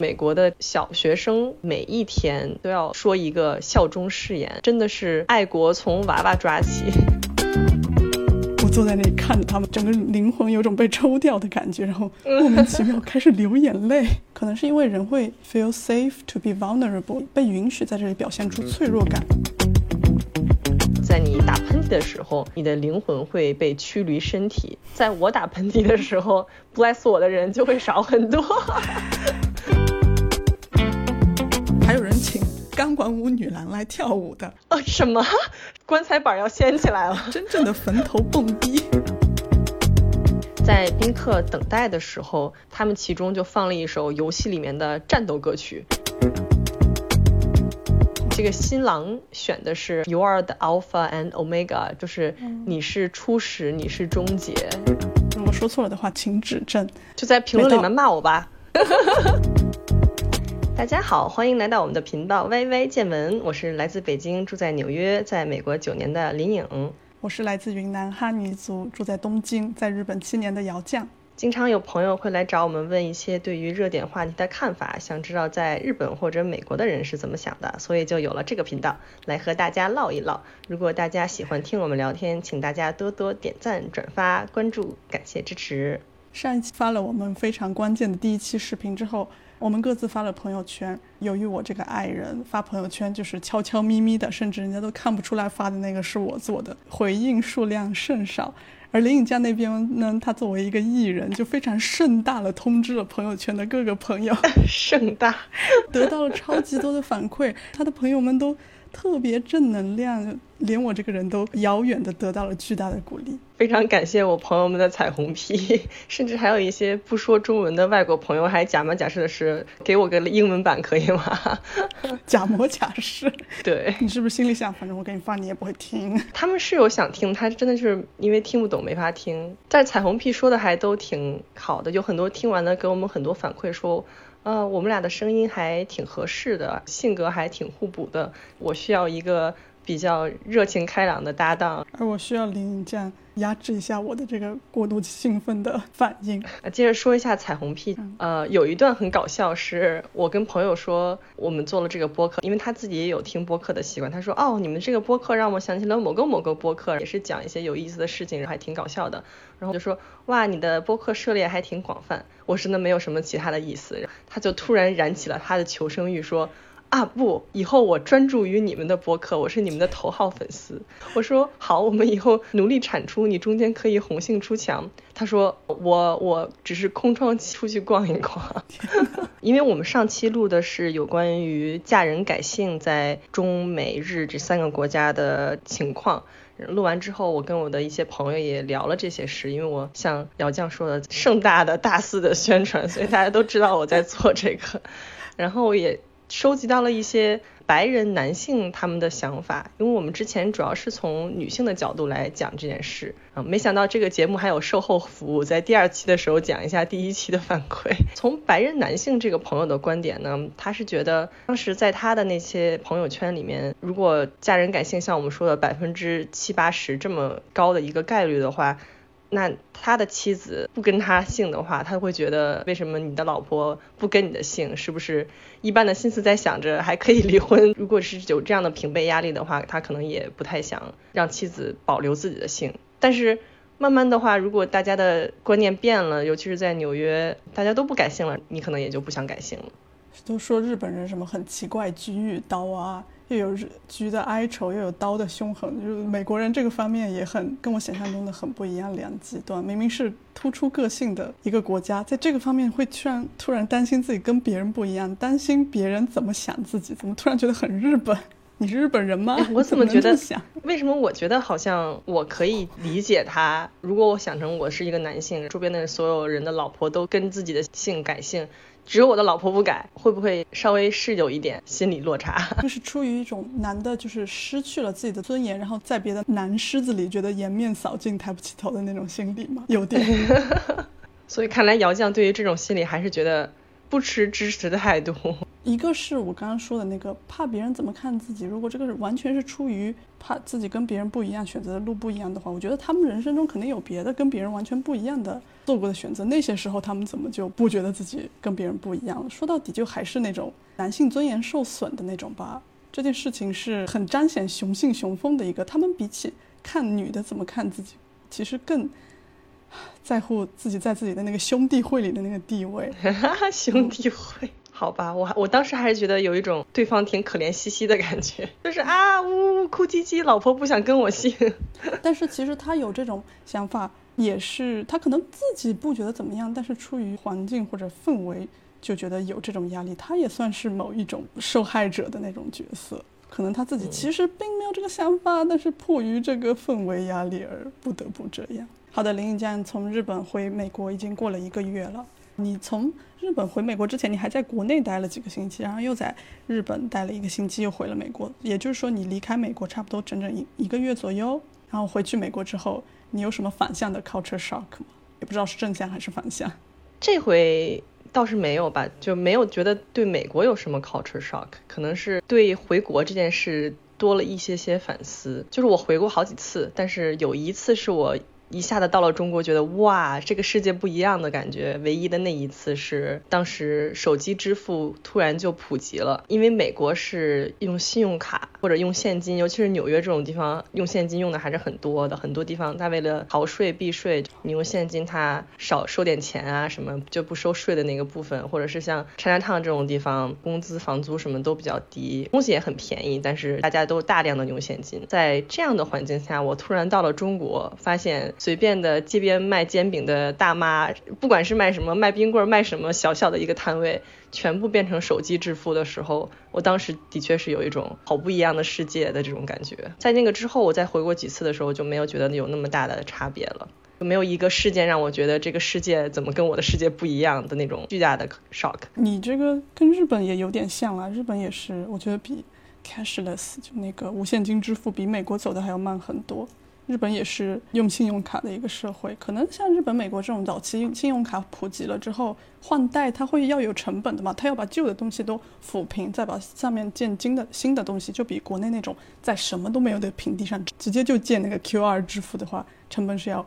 美国的小学生每一天都要说一个效忠誓言，真的是爱国从娃娃抓起。我坐在那里看着他们，整个灵魂有种被抽掉的感觉，然后莫名其妙开始流眼泪。可能是因为人会 feel safe to be vulnerable，被允许在这里表现出脆弱感。在你打喷嚏的时候，你的灵魂会被驱离身体；在我打喷嚏的时候，bless 我的人就会少很多。还有人请钢管舞女郎来跳舞的，呃，什么？棺材板要掀起来了？真正的坟头蹦迪。在宾客等待的时候，他们其中就放了一首游戏里面的战斗歌曲。这个新郎选的是 You are the Alpha and Omega，就是你是初始，你是终结。如果说错了的话，请指正。就在评论里面骂我吧。大家好，欢迎来到我们的频道 YY 见闻，我是来自北京，住在纽约，在美国九年的林颖。我是来自云南哈尼族，住在东京，在日本七年的姚酱。经常有朋友会来找我们问一些对于热点话题的看法，想知道在日本或者美国的人是怎么想的，所以就有了这个频道来和大家唠一唠。如果大家喜欢听我们聊天，请大家多多点赞、转发、关注，感谢支持。上一期发了我们非常关键的第一期视频之后，我们各自发了朋友圈。由于我这个爱人发朋友圈就是悄悄咪咪的，甚至人家都看不出来发的那个是我做的，回应数量甚少。而林颖佳那边呢，他作为一个艺人，就非常盛大的通知了朋友圈的各个朋友，盛大，得到了超级多的反馈，他的朋友们都。特别正能量，连我这个人都遥远的得到了巨大的鼓励。非常感谢我朋友们的彩虹屁，甚至还有一些不说中文的外国朋友还假模假式的是给我个英文版可以吗？假模假式。对你是不是心里想，反正我给你放你也不会听。他们是有想听，他真的就是因为听不懂没法听。但彩虹屁说的还都挺好的，有很多听完了给我们很多反馈说。呃，我们俩的声音还挺合适的，性格还挺互补的。我需要一个比较热情开朗的搭档，而我需要林颖这样压制一下我的这个过度兴奋的反应。接着说一下彩虹屁，呃，有一段很搞笑，是我跟朋友说我们做了这个播客，因为他自己也有听播客的习惯。他说，哦，你们这个播客让我想起了某个某个播客，也是讲一些有意思的事情，还挺搞笑的。然后就说哇，你的播客涉猎还挺广泛，我真的没有什么其他的意思。他就突然燃起了他的求生欲，说啊不，以后我专注于你们的播客，我是你们的头号粉丝。我说好，我们以后努力产出，你中间可以红杏出墙。他说我我只是空窗期出去逛一逛，因为我们上期录的是有关于嫁人改姓在中美日这三个国家的情况。录完之后，我跟我的一些朋友也聊了这些事，因为我像姚酱说的，盛大的大肆的宣传，所以大家都知道我在做这个，然后也收集到了一些。白人男性他们的想法，因为我们之前主要是从女性的角度来讲这件事啊，没想到这个节目还有售后服务，在第二期的时候讲一下第一期的反馈。从白人男性这个朋友的观点呢，他是觉得当时在他的那些朋友圈里面，如果嫁人感性像我们说的百分之七八十这么高的一个概率的话。那他的妻子不跟他姓的话，他会觉得为什么你的老婆不跟你的姓？是不是一般的心思在想着还可以离婚？如果是有这样的平辈压力的话，他可能也不太想让妻子保留自己的姓。但是慢慢的话，如果大家的观念变了，尤其是在纽约，大家都不改姓了，你可能也就不想改姓了。都说日本人什么很奇怪，菊与刀啊。又有菊的哀愁，又有刀的凶狠，就是美国人这个方面也很跟我想象中的很不一样，两极端。明明是突出个性的一个国家，在这个方面会突然突然担心自己跟别人不一样，担心别人怎么想自己，怎么突然觉得很日本？你是日本人吗？我 怎么觉得？想为什么我觉得好像我可以理解他？如果我想成我是一个男性，周边的所有人的老婆都跟自己的姓改姓。只有我的老婆不改，会不会稍微是有一点心理落差？就是出于一种男的，就是失去了自己的尊严，然后在别的男狮子里觉得颜面扫尽、抬不起头的那种心理吗？有点。所以看来姚酱对于这种心理还是觉得不持支持的态度。一个是我刚刚说的那个怕别人怎么看自己，如果这个完全是出于怕自己跟别人不一样，选择的路不一样的话，我觉得他们人生中肯定有别的跟别人完全不一样的做过的选择。那些时候他们怎么就不觉得自己跟别人不一样了？说到底就还是那种男性尊严受损的那种吧。这件事情是很彰显雄性雄风的一个，他们比起看女的怎么看自己，其实更在乎自己在自己的那个兄弟会里的那个地位。兄弟会。好吧，我我当时还是觉得有一种对方挺可怜兮兮的感觉，就是啊呜呜哭唧唧，老婆不想跟我姓。但是其实他有这种想法，也是他可能自己不觉得怎么样，但是出于环境或者氛围，就觉得有这种压力。他也算是某一种受害者的那种角色，可能他自己其实并没有这个想法，但是迫于这个氛围压力而不得不这样。好的，林颖江从日本回美国已经过了一个月了。你从日本回美国之前，你还在国内待了几个星期，然后又在日本待了一个星期，又回了美国。也就是说，你离开美国差不多整整一一个月左右。然后回去美国之后，你有什么反向的 culture shock 吗？也不知道是正向还是反向。这回倒是没有吧，就没有觉得对美国有什么 culture shock，可能是对回国这件事多了一些些反思。就是我回过好几次，但是有一次是我。一下子到了中国，觉得哇，这个世界不一样的感觉。唯一的那一次是当时手机支付突然就普及了，因为美国是用信用卡或者用现金，尤其是纽约这种地方用现金用的还是很多的。很多地方他为了逃税避税，你用现金他少收点钱啊，什么就不收税的那个部分，或者是像 Chinatown 这种地方，工资房租什么都比较低，东西也很便宜，但是大家都大量的用现金。在这样的环境下，我突然到了中国，发现。随便的街边卖煎饼的大妈，不管是卖什么，卖冰棍儿，卖什么，小小的一个摊位，全部变成手机支付的时候，我当时的确是有一种好不一样的世界的这种感觉。在那个之后，我再回过几次的时候，就没有觉得有那么大的差别了，就没有一个事件让我觉得这个世界怎么跟我的世界不一样的那种巨大的 shock。你这个跟日本也有点像啊，日本也是，我觉得比 cashless 就那个无现金支付比美国走的还要慢很多。日本也是用信用卡的一个社会，可能像日本、美国这种早期信用卡普及了之后，换代它会要有成本的嘛，它要把旧的东西都抚平，再把上面建新的新的东西，就比国内那种在什么都没有的平地上直接就建那个 QR 支付的话，成本是要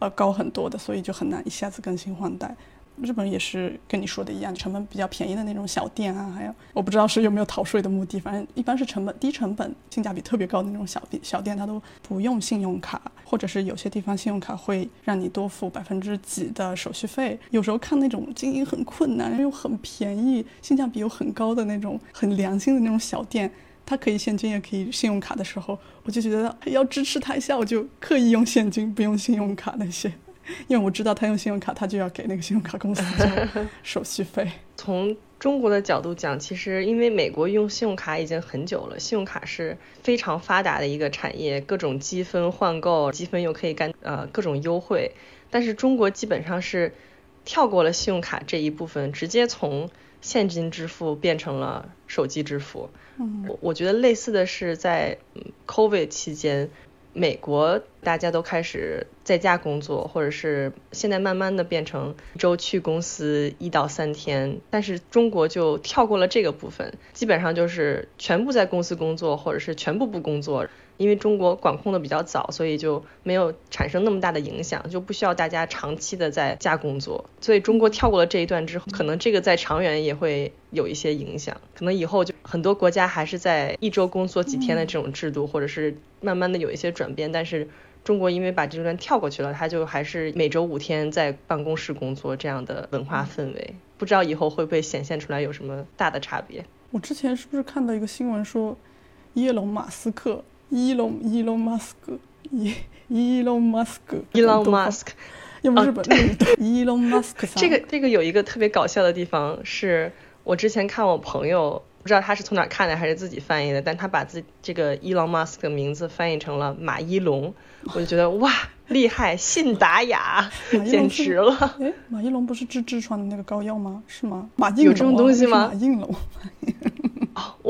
呃高很多的，所以就很难一下子更新换代。日本也是跟你说的一样，成本比较便宜的那种小店啊，还有我不知道是有没有逃税的目的，反正一般是成本低成本、性价比特别高的那种小店，小店它都不用信用卡，或者是有些地方信用卡会让你多付百分之几的手续费。有时候看那种经营很困难又很便宜、性价比又很高的那种很良心的那种小店，它可以现金也可以信用卡的时候，我就觉得要支持它一下，我就刻意用现金，不用信用卡那些。因为我知道他用信用卡，他就要给那个信用卡公司手续费。从中国的角度讲，其实因为美国用信用卡已经很久了，信用卡是非常发达的一个产业，各种积分换购，积分又可以干呃各种优惠。但是中国基本上是跳过了信用卡这一部分，直接从现金支付变成了手机支付。嗯我我觉得类似的是在 COVID 期间。美国大家都开始在家工作，或者是现在慢慢的变成周去公司一到三天，但是中国就跳过了这个部分，基本上就是全部在公司工作，或者是全部不工作。因为中国管控的比较早，所以就没有产生那么大的影响，就不需要大家长期的在家工作。所以中国跳过了这一段之后，可能这个在长远也会有一些影响。可能以后就很多国家还是在一周工作几天的这种制度，或者是慢慢的有一些转变。但是中国因为把这段跳过去了，它就还是每周五天在办公室工作这样的文化氛围。不知道以后会不会显现出来有什么大的差别？我之前是不是看到一个新闻说，耶隆马斯克？伊隆伊隆马斯克，伊伊隆马斯克，伊隆马斯克，又不是日本的伊隆马斯克。这个这个有一个特别搞笑的地方，是我之前看我朋友，不知道他是从哪看的还是自己翻译的，但他把自这个伊隆马斯克名字翻译成了马一龙，我就觉得哇，厉害，信达雅，简直了。哎，马一龙不是治痔疮的那个膏药吗？是吗？马应龙有这种东西吗？马应龙。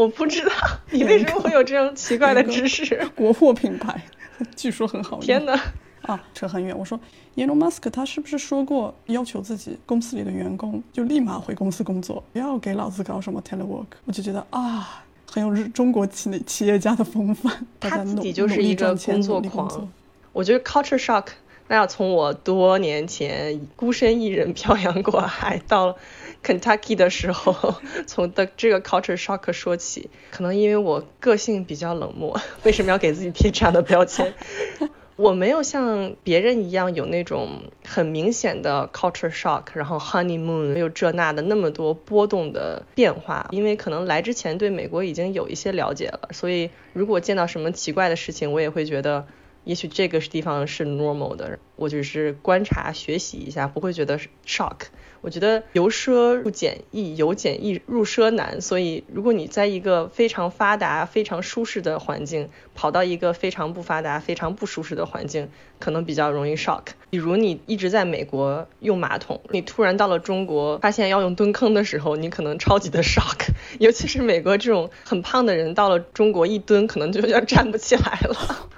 哦，我不知道你为什么会有这种奇怪的知识。国货品牌，据说很好用。天哪，啊，扯很远。我说，Elon Musk 他是不是说过要求自己公司里的员工就立马回公司工作，不要给老子搞什么 telework？我就觉得啊，很有日中国企企业家的风范。他自己就是一个工作狂。我觉得 culture shock 那要从我多年前孤身一人漂洋过海到 Kentucky 的时候，从的这个 culture shock 说起。可能因为我个性比较冷漠，为什么要给自己贴这样的标签？我没有像别人一样有那种很明显的 culture shock，然后 honeymoon 又这那的那么多波动的变化。因为可能来之前对美国已经有一些了解了，所以如果见到什么奇怪的事情，我也会觉得。也许这个地方是 normal 的，我只是观察学习一下，不会觉得 shock。我觉得由奢入俭易，由俭易入奢难。所以如果你在一个非常发达、非常舒适的环境，跑到一个非常不发达、非常不舒适的环境，可能比较容易 shock。比如你一直在美国用马桶，你突然到了中国，发现要用蹲坑的时候，你可能超级的 shock。尤其是美国这种很胖的人，到了中国一蹲，可能就要站不起来了。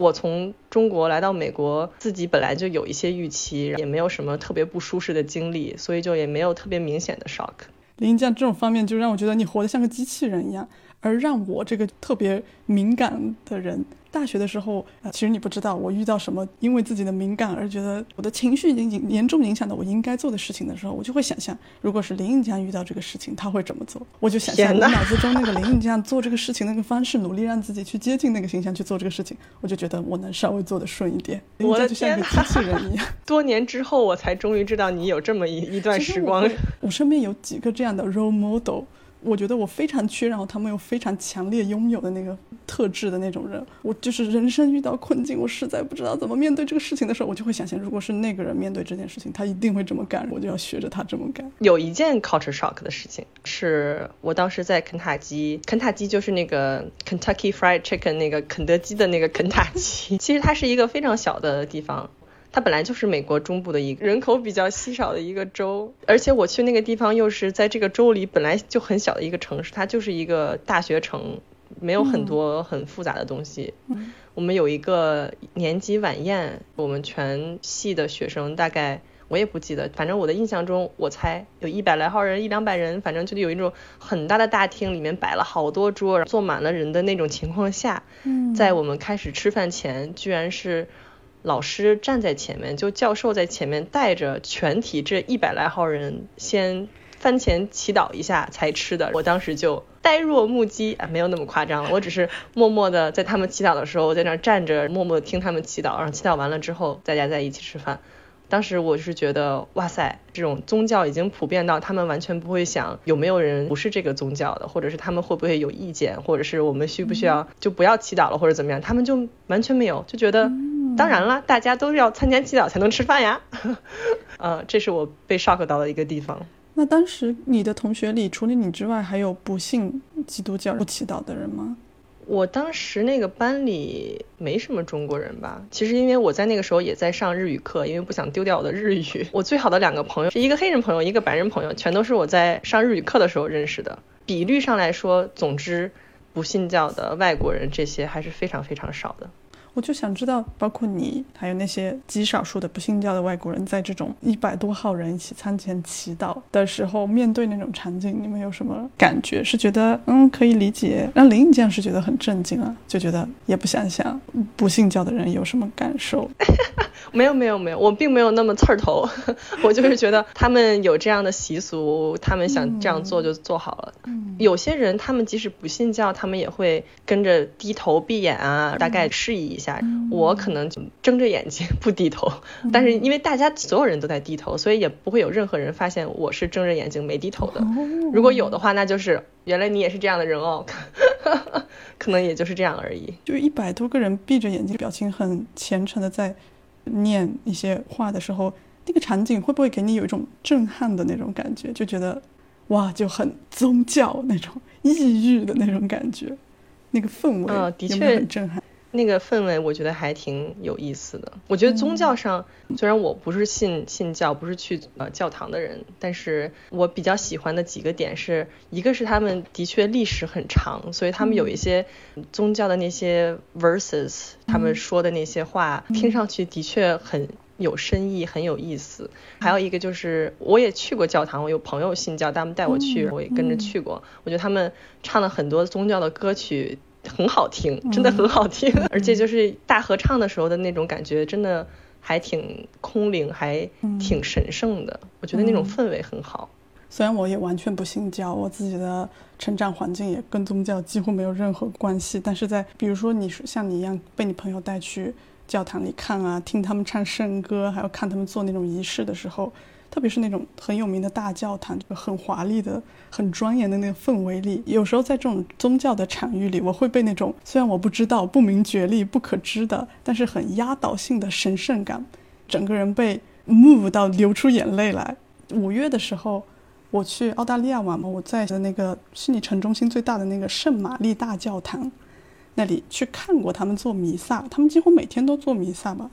我从中国来到美国，自己本来就有一些预期，也没有什么特别不舒适的经历，所以就也没有特别明显的 shock。林酱这种方面，就让我觉得你活得像个机器人一样。而让我这个特别敏感的人，大学的时候啊，其实你不知道我遇到什么，因为自己的敏感而觉得我的情绪已经严重影响到我应该做的事情的时候，我就会想象，如果是林颖江遇到这个事情，他会怎么做？我就想象我脑子中那个林颖江做这个事情那个方式，努力让自己去接近那个形象去做这个事情，我就觉得我能稍微做得顺一点。我的天哪！机器人一样。多年之后，我才终于知道你有这么一一段时光。我身边有几个这样的 role model。我觉得我非常缺，然后他们又非常强烈拥有的那个特质的那种人。我就是人生遇到困境，我实在不知道怎么面对这个事情的时候，我就会想象，如果是那个人面对这件事情，他一定会这么干，我就要学着他这么干。有一件 culture shock 的事情，是我当时在肯塔基，肯塔基就是那个 Kentucky Fried Chicken 那个肯德基的那个肯塔基，其实它是一个非常小的地方。它本来就是美国中部的一个人口比较稀少的一个州，而且我去那个地方又是在这个州里本来就很小的一个城市，它就是一个大学城，没有很多很复杂的东西。我们有一个年级晚宴，我们全系的学生大概我也不记得，反正我的印象中，我猜有一百来号人，一两百人，反正就有一种很大的大厅，里面摆了好多桌，坐满了人的那种情况下，在我们开始吃饭前，居然是。老师站在前面，就教授在前面带着全体这一百来号人先饭前祈祷一下才吃的。我当时就呆若木鸡啊，没有那么夸张了，我只是默默的在他们祈祷的时候在那站着，默默的听他们祈祷，然后祈祷完了之后大家在一起吃饭。当时我是觉得，哇塞，这种宗教已经普遍到他们完全不会想有没有人不是这个宗教的，或者是他们会不会有意见，或者是我们需不需要就不要祈祷了或者怎么样，他们就完全没有，就觉得。当然了，大家都是要参加祈祷才能吃饭呀。呃，这是我被 shock 到的一个地方。那当时你的同学里，除了你之外，还有不信基督教不祈祷的人吗？我当时那个班里没什么中国人吧。其实因为我在那个时候也在上日语课，因为不想丢掉我的日语。我最好的两个朋友是一个黑人朋友，一个白人朋友，全都是我在上日语课的时候认识的。比率上来说，总之不信教的外国人这些还是非常非常少的。我就想知道，包括你，还有那些极少数的不信教的外国人，在这种一百多号人一起餐前祈祷的时候，面对那种场景，你们有什么感觉？是觉得嗯可以理解？让林颖酱是觉得很震惊啊，就觉得也不想想不信教的人有什么感受。没有没有没有，我并没有那么刺儿头，我就是觉得他们有这样的习俗，他们想这样做就做好了。嗯有些人他们即使不信教，他们也会跟着低头闭眼啊，大概示意一下。我可能就睁着眼睛不低头，但是因为大家所有人都在低头，所以也不会有任何人发现我是睁着眼睛没低头的。如果有的话，那就是原来你也是这样的人哦，可能也就是这样而已。就一百多个人闭着眼睛，表情很虔诚的在。念一些话的时候，那个场景会不会给你有一种震撼的那种感觉？就觉得，哇，就很宗教那种抑郁的那种感觉，那个氛围，嗯，的确很震撼。那个氛围我觉得还挺有意思的。我觉得宗教上，虽然我不是信信教，不是去呃教堂的人，但是我比较喜欢的几个点是，一个是他们的确历史很长，所以他们有一些宗教的那些 verses，他们说的那些话，听上去的确很有深意，很有意思。还有一个就是我也去过教堂，我有朋友信教，他们带我去，我也跟着去过。我觉得他们唱了很多宗教的歌曲。很好听，真的很好听，而且就是大合唱的时候的那种感觉，真的还挺空灵，还挺神圣的。我觉得那种氛围很好。虽然我也完全不信教，我自己的成长环境也跟宗教几乎没有任何关系，但是在比如说你像你一样被你朋友带去教堂里看啊，听他们唱圣歌，还有看他们做那种仪式的时候。特别是那种很有名的大教堂，这个很华丽的、很庄严的那个氛围里，有时候在这种宗教的场域里，我会被那种虽然我不知道、不明觉厉、不可知的，但是很压倒性的神圣感，整个人被 move 到流出眼泪来。五月的时候，我去澳大利亚玩嘛，我在的那个悉尼城中心最大的那个圣玛丽大教堂那里去看过他们做弥撒，他们几乎每天都做弥撒吧。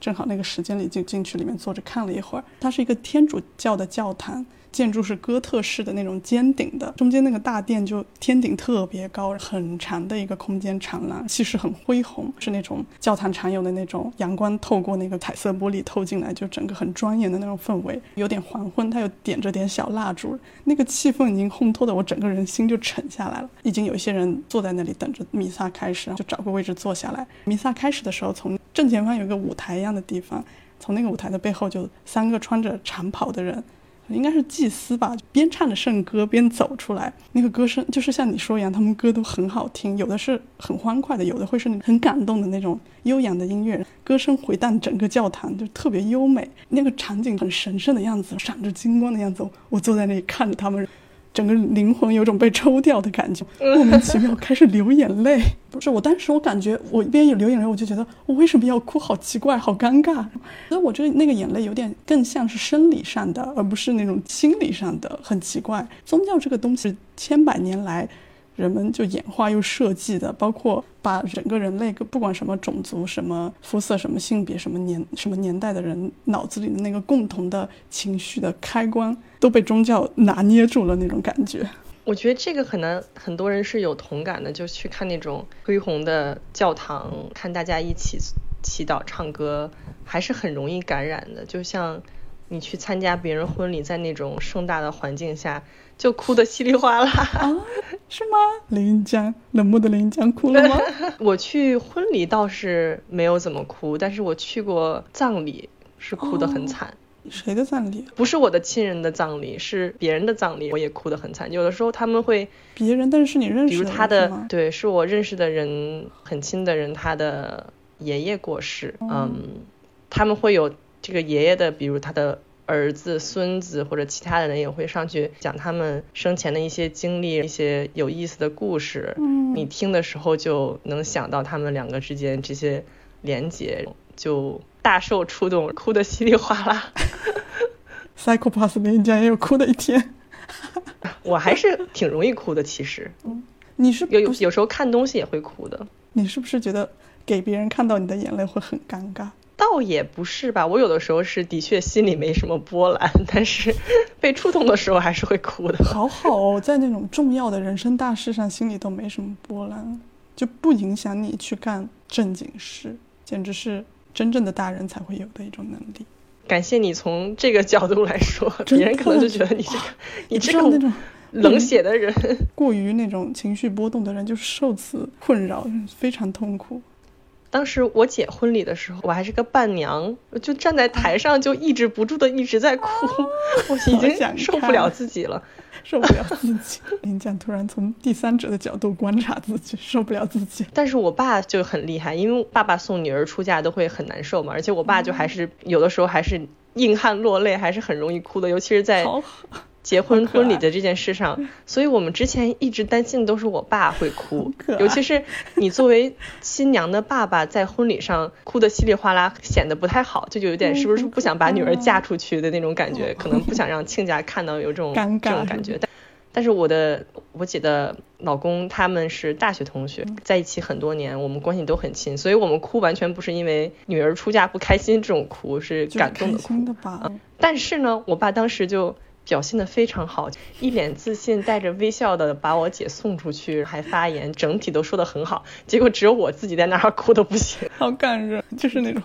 正好那个时间里就进去里面坐着看了一会儿，它是一个天主教的教堂。建筑是哥特式的那种尖顶的，中间那个大殿就天顶特别高，很长的一个空间长廊，气势很恢宏，是那种教堂常有的那种阳光透过那个彩色玻璃透进来，就整个很庄严的那种氛围。有点黄昏，它又点着点小蜡烛，那个气氛已经烘托的我整个人心就沉下来了。已经有一些人坐在那里等着弥撒开始，就找个位置坐下来。弥撒开始的时候，从正前方有一个舞台一样的地方，从那个舞台的背后就三个穿着长袍的人。应该是祭司吧，边唱着圣歌边走出来，那个歌声就是像你说一样，他们歌都很好听，有的是很欢快的，有的会是很感动的那种悠扬的音乐，歌声回荡整个教堂，就特别优美，那个场景很神圣的样子，闪着金光的样子，我坐在那里看着他们。整个灵魂有种被抽掉的感觉，莫名其妙开始流眼泪。不是我当时我感觉我一边有流眼泪，我就觉得我为什么要哭？好奇怪，好尴尬。所以我觉得那个眼泪有点更像是生理上的，而不是那种心理上的，很奇怪。宗教这个东西千百年来。人们就演化又设计的，包括把整个人类，不管什么种族、什么肤色、什么性别、什么年、什么年代的人，脑子里的那个共同的情绪的开关，都被宗教拿捏住了那种感觉。我觉得这个可能很多人是有同感的，就去看那种恢宏的教堂，看大家一起祈祷、唱歌，还是很容易感染的。就像你去参加别人婚礼，在那种盛大的环境下。就哭得稀里哗啦啊？是吗？林江冷漠的林江哭了吗？我去婚礼倒是没有怎么哭，但是我去过葬礼，是哭得很惨。谁的葬礼？不是我的亲人的葬礼，是别人的葬礼，我也哭得很惨。有的时候他们会别人，但是是你认识的，比如他的对，是我认识的人，很亲的人，他的爷爷过世，嗯，他们会有这个爷爷的，比如他的。儿子、孙子或者其他的人也会上去讲他们生前的一些经历、一些有意思的故事。嗯，你听的时候就能想到他们两个之间这些连结，就大受触动，哭得稀里哗啦。Psychopath 连家也有哭的一天。我还是挺容易哭的，其实。嗯，你是有有时候看东西也会哭的。你是不是觉得给别人看到你的眼泪会很尴尬？倒也不是吧，我有的时候是的确心里没什么波澜，但是 被触动的时候还是会哭的。好好哦，在那种重要的人生大事上，心里都没什么波澜，就不影响你去干正经事，简直是真正的大人才会有的一种能力。感谢你从这个角度来说，别人可能就觉得你这个你这种那种冷血的人，过于那种情绪波动的人，就受此困扰，非常痛苦。当时我姐婚礼的时候，我还是个伴娘，就站在台上就抑制不住的一直在哭，我已经受不了自己了，受不了自己。林酱突然从第三者的角度观察自己，受不了自己。但是我爸就很厉害，因为爸爸送女儿出嫁都会很难受嘛，而且我爸就还是有的时候还是硬汉落泪，还是很容易哭的，尤其是在。结婚婚礼的这件事上，所以我们之前一直担心的都是我爸会哭，尤其是你作为新娘的爸爸，在婚礼上哭的稀里哗啦，显得不太好，就有点是不是不想把女儿嫁出去的那种感觉，可能不想让亲家看到有这种这种感觉。但但是我的我姐的老公他们是大学同学，在一起很多年，我们关系都很亲，所以我们哭完全不是因为女儿出嫁不开心这种哭，是感动的哭。嗯，但是呢，我爸当时就表现的非常好，一脸自信，带着微笑的把我姐送出去，还发言，整体都说的很好。结果只有我自己在那儿哭的不行，好感人，就是那种。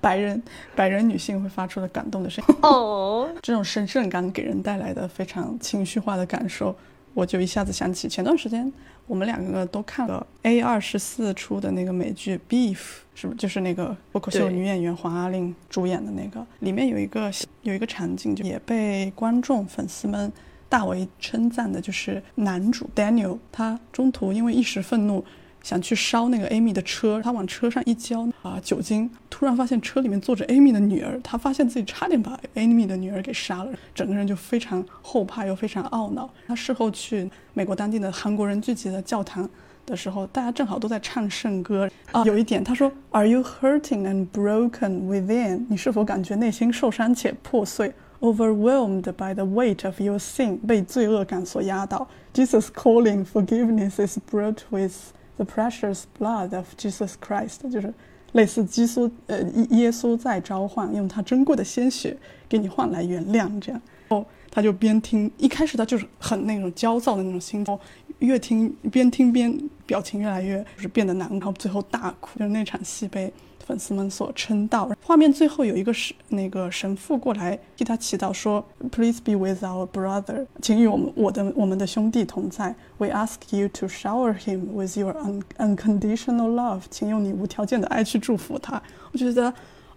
白人白人女性会发出的感动的声音哦，这种神圣感给人带来的非常情绪化的感受，我就一下子想起前段时间我们两个都看了 A 二十四出的那个美剧 Beef，是不是就是那个脱口秀女演员黄阿玲主演的那个？里面有一个有一个场景，就也被观众粉丝们大为称赞的，就是男主 Daniel 他中途因为一时愤怒。想去烧那个 Amy 的车，他往车上一浇啊酒精，突然发现车里面坐着 Amy 的女儿，他发现自己差点把 Amy 的女儿给杀了，整个人就非常后怕又非常懊恼。他事后去美国当地的韩国人聚集的教堂的时候，大家正好都在唱圣歌啊。有一点他说：“Are you hurting and broken within？你是否感觉内心受伤且破碎？Overwhelmed by the weight of your sin，被罪恶感所压倒？Jesus calling forgiveness is brought with。” The precious blood of Jesus Christ，就是类似基督呃耶稣在召唤，用他珍贵的鲜血给你换来原谅，这样。哦，他就边听，一开始他就是很那种焦躁的那种心情，越听边听边表情越来越就是变得难，然后最后大哭，就是那场戏被。粉丝们所称道。画面最后有一个神，那个神父过来替他祈祷，说：“Please be with our brother，请与我们我的我们的兄弟同在。We ask you to shower him with your unconditional love，请用你无条件的爱去祝福他。”我觉得，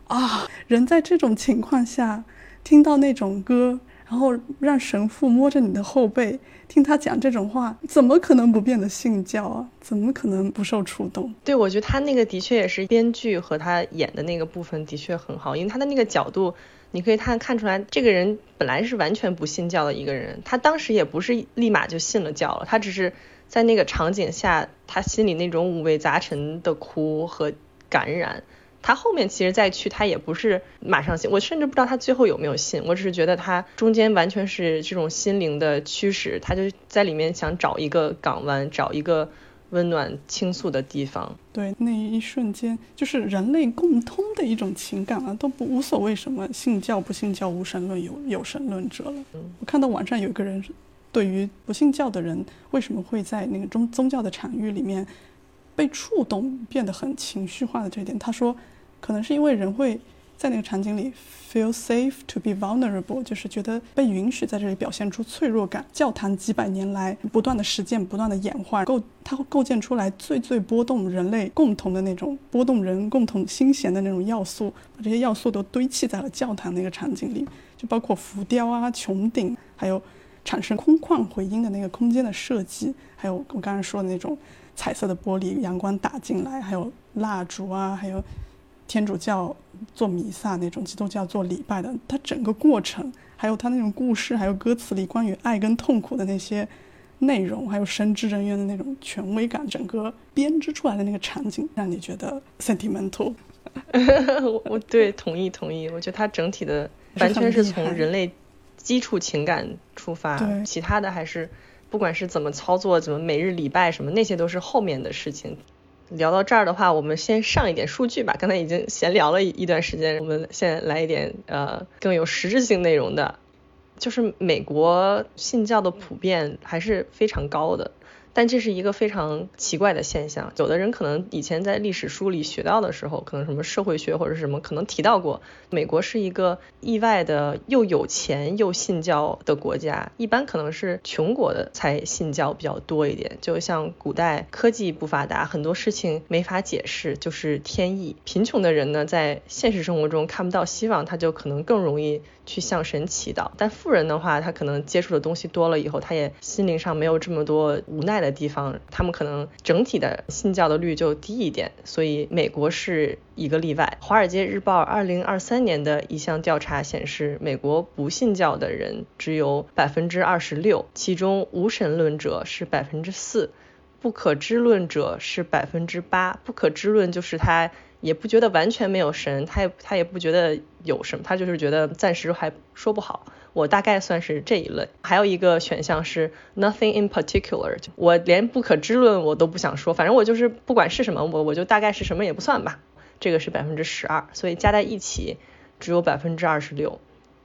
啊，人在这种情况下听到那种歌。然后让神父摸着你的后背，听他讲这种话，怎么可能不变得信教啊？怎么可能不受触动？对，我觉得他那个的确也是编剧和他演的那个部分的确很好，因为他的那个角度，你可以看看出来，这个人本来是完全不信教的一个人，他当时也不是立马就信了教了，他只是在那个场景下，他心里那种五味杂陈的哭和感染。他后面其实再去，他也不是马上信，我甚至不知道他最后有没有信，我只是觉得他中间完全是这种心灵的驱使，他就在里面想找一个港湾，找一个温暖倾诉的地方。对，那一瞬间就是人类共通的一种情感啊，都不无所谓什么信教不信教、无神论有有神论者了。我看到网上有一个人对于不信教的人为什么会在那个宗宗教的场域里面被触动，变得很情绪化的这一点，他说。可能是因为人会在那个场景里 feel safe to be vulnerable，就是觉得被允许在这里表现出脆弱感。教堂几百年来不断的实践、不断的演化，构它会构建出来最最波动人类共同的那种波动人共同心弦的那种要素，把这些要素都堆砌在了教堂那个场景里，就包括浮雕啊、穹顶，还有产生空旷回音的那个空间的设计，还有我刚才说的那种彩色的玻璃，阳光打进来，还有蜡烛啊，还有。天主教做弥撒那种，基督教做礼拜的，它整个过程，还有它那种故事，还有歌词里关于爱跟痛苦的那些内容，还有神职人员的那种权威感，整个编织出来的那个场景，让你觉得 sentimental。我我对同意同意，我觉得它整体的完全是从 人类基础情感出发，其他的还是不管是怎么操作，怎么每日礼拜什么，那些都是后面的事情。聊到这儿的话，我们先上一点数据吧。刚才已经闲聊了一段时间，我们现在来一点呃更有实质性内容的，就是美国信教的普遍还是非常高的。但这是一个非常奇怪的现象，有的人可能以前在历史书里学到的时候，可能什么社会学或者是什么，可能提到过，美国是一个意外的又有钱又信教的国家，一般可能是穷国的才信教比较多一点，就像古代科技不发达，很多事情没法解释，就是天意。贫穷的人呢，在现实生活中看不到希望，他就可能更容易。去向神祈祷，但富人的话，他可能接触的东西多了以后，他也心灵上没有这么多无奈的地方，他们可能整体的信教的率就低一点，所以美国是一个例外。华尔街日报二零二三年的一项调查显示，美国不信教的人只有百分之二十六，其中无神论者是百分之四，不可知论者是百分之八。不可知论就是他。也不觉得完全没有神，他也他也不觉得有什么，他就是觉得暂时还说不好。我大概算是这一类。还有一个选项是 nothing in particular，我连不可知论我都不想说，反正我就是不管是什么，我我就大概是什么也不算吧。这个是百分之十二，所以加在一起只有百分之二十六。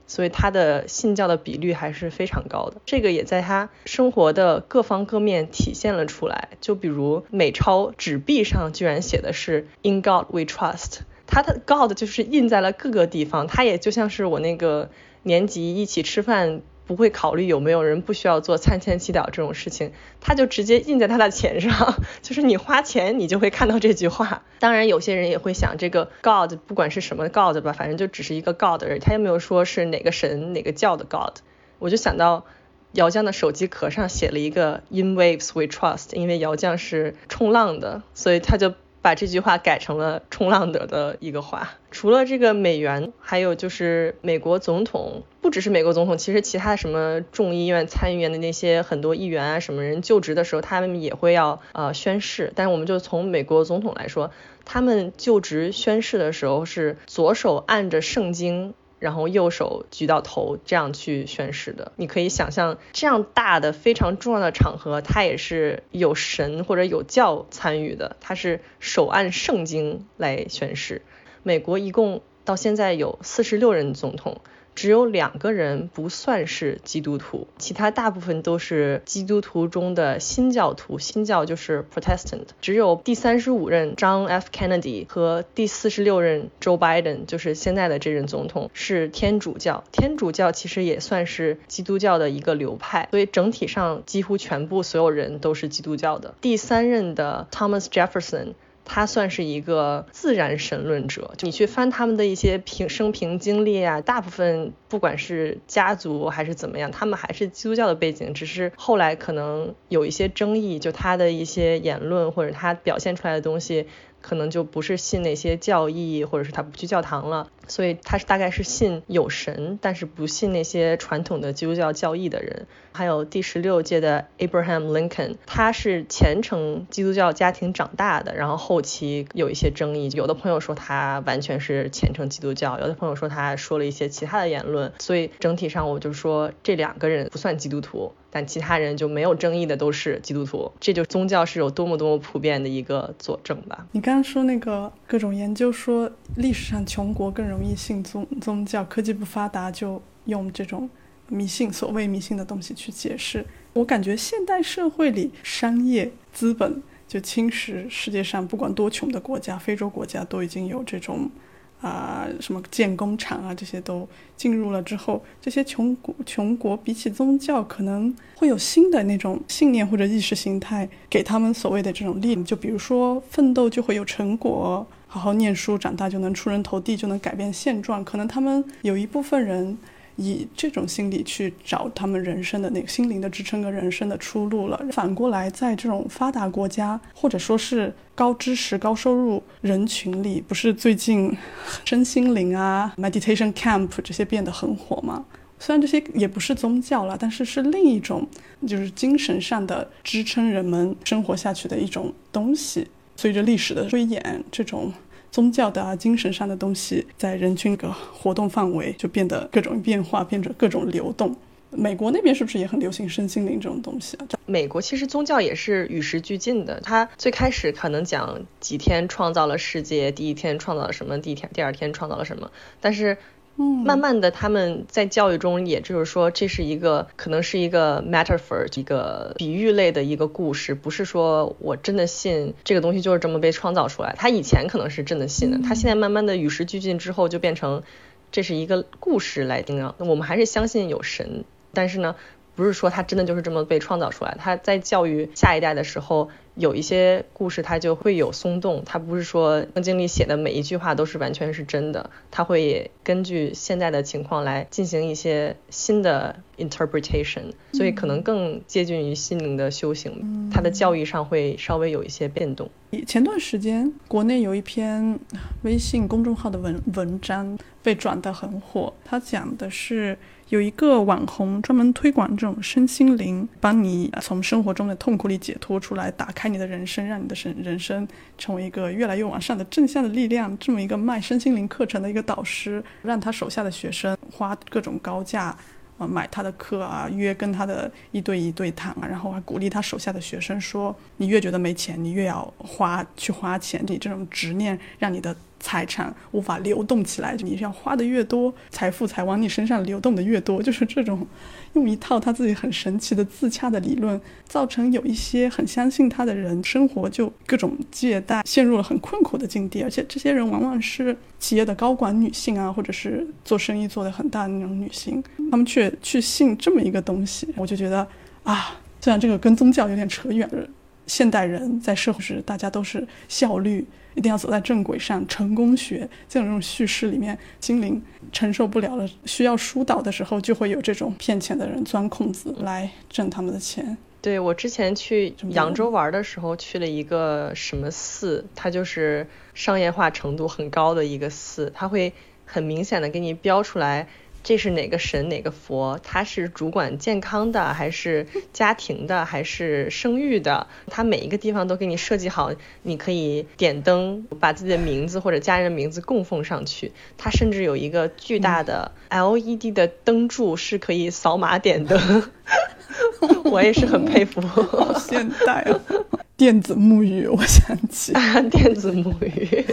所以他的信教的比率还是非常高的，这个也在他生活的各方各面体现了出来。就比如美钞纸币上居然写的是 In God We Trust，他的 God 就是印在了各个地方，他也就像是我那个年级一起吃饭。不会考虑有没有人不需要做餐前祈祷这种事情，他就直接印在他的钱上，就是你花钱你就会看到这句话。当然有些人也会想，这个 God 不管是什么 God 吧，反正就只是一个 God 而已，他又没有说是哪个神哪个教的 God。我就想到姚江的手机壳上写了一个 In waves we trust，因为姚江是冲浪的，所以他就。把这句话改成了冲浪者的一个话。除了这个美元，还有就是美国总统，不只是美国总统，其实其他什么众议院、参议院的那些很多议员啊，什么人就职的时候，他们也会要呃宣誓。但是我们就从美国总统来说，他们就职宣誓的时候是左手按着圣经。然后右手举到头，这样去宣誓的。你可以想象，这样大的非常重要的场合，他也是有神或者有教参与的，他是手按圣经来宣誓。美国一共到现在有四十六任总统。只有两个人不算是基督徒，其他大部分都是基督徒中的新教徒。新教就是 Protestant。只有第三十五任 John F. Kennedy 和第四十六任 Joe Biden，就是现在的这任总统是天主教。天主教其实也算是基督教的一个流派，所以整体上几乎全部所有人都是基督教的。第三任的 Thomas Jefferson。他算是一个自然神论者，你去翻他们的一些平生平经历啊，大部分不管是家族还是怎么样，他们还是基督教的背景，只是后来可能有一些争议，就他的一些言论或者他表现出来的东西。可能就不是信那些教义，或者是他不去教堂了，所以他是大概是信有神，但是不信那些传统的基督教教义的人。还有第十六届的 Abraham Lincoln，他是虔诚基督教家庭长大的，然后后期有一些争议，有的朋友说他完全是虔诚基督教，有的朋友说他说了一些其他的言论，所以整体上我就说这两个人不算基督徒。但其他人就没有争议的都是基督徒，这就宗教是有多么多么普遍的一个佐证吧。你刚刚说那个各种研究说历史上穷国更容易信宗宗教，科技不发达就用这种迷信所谓迷信的东西去解释。我感觉现代社会里商业资本就侵蚀世界上不管多穷的国家，非洲国家都已经有这种。啊，什么建工厂啊，这些都进入了之后，这些穷国穷国比起宗教，可能会有新的那种信念或者意识形态，给他们所谓的这种力。就比如说，奋斗就会有成果，好好念书，长大就能出人头地，就能改变现状。可能他们有一部分人。以这种心理去找他们人生的那个心灵的支撑和人生的出路了。反过来，在这种发达国家或者说是高知识、高收入人群里，不是最近身心灵啊、meditation camp 这些变得很火吗？虽然这些也不是宗教了，但是是另一种就是精神上的支撑人们生活下去的一种东西。随着历史的推演，这种。宗教的，精神上的东西，在人群的活动范围就变得各种变化，变成各种流动。美国那边是不是也很流行身心灵这种东西？美国其实宗教也是与时俱进的。它最开始可能讲几天创造了世界，第一天创造了什么，第一天、第二天创造了什么，但是。慢慢的，他们在教育中，也就是说，这是一个可能是一个 metaphor，一个比喻类的一个故事，不是说我真的信这个东西就是这么被创造出来。他以前可能是真的信的，他现在慢慢的与时俱进之后，就变成这是一个故事来定量。我们还是相信有神，但是呢，不是说他真的就是这么被创造出来。他在教育下一代的时候。有一些故事它就会有松动，他不是说圣经里写的每一句话都是完全是真的，他会根据现在的情况来进行一些新的 interpretation，所以可能更接近于心灵的修行，他的教育上会稍微有一些变动。前段时间国内有一篇微信公众号的文文章被转得很火，它讲的是有一个网红专门推广这种身心灵，帮你从生活中的痛苦里解脱出来，打开你的人生，让你的生人生成为一个越来越往上的正向的力量。这么一个卖身心灵课程的一个导师，让他手下的学生花各种高价。啊，买他的课啊，约跟他的一对一对谈啊，然后还鼓励他手下的学生说：“你越觉得没钱，你越要花去花钱。你这种执念让你的。”财产无法流动起来，你是要花的越多，财富才往你身上流动的越多。就是这种，用一套他自己很神奇的自洽的理论，造成有一些很相信他的人，生活就各种借贷，陷入了很困苦的境地。而且这些人往往是企业的高管女性啊，或者是做生意做得很大的那种女性，他们却去信这么一个东西，我就觉得啊，虽然这个跟宗教有点扯远了，现代人在社会时大家都是效率。一定要走在正轨上，成功学这种这种叙事里面，心灵承受不了了，需要疏导的时候，就会有这种骗钱的人钻空子来挣他们的钱。对我之前去扬州玩的时候，去了一个什么寺，它就是商业化程度很高的一个寺，它会很明显的给你标出来。这是哪个神哪个佛？他是主管健康的，还是家庭的，还是生育的？他每一个地方都给你设计好，你可以点灯，把自己的名字或者家人的名字供奉上去。他甚至有一个巨大的 LED 的灯柱，是可以扫码点灯。我也是很佩服，好现代啊！电子沐浴，我想起 电子沐浴。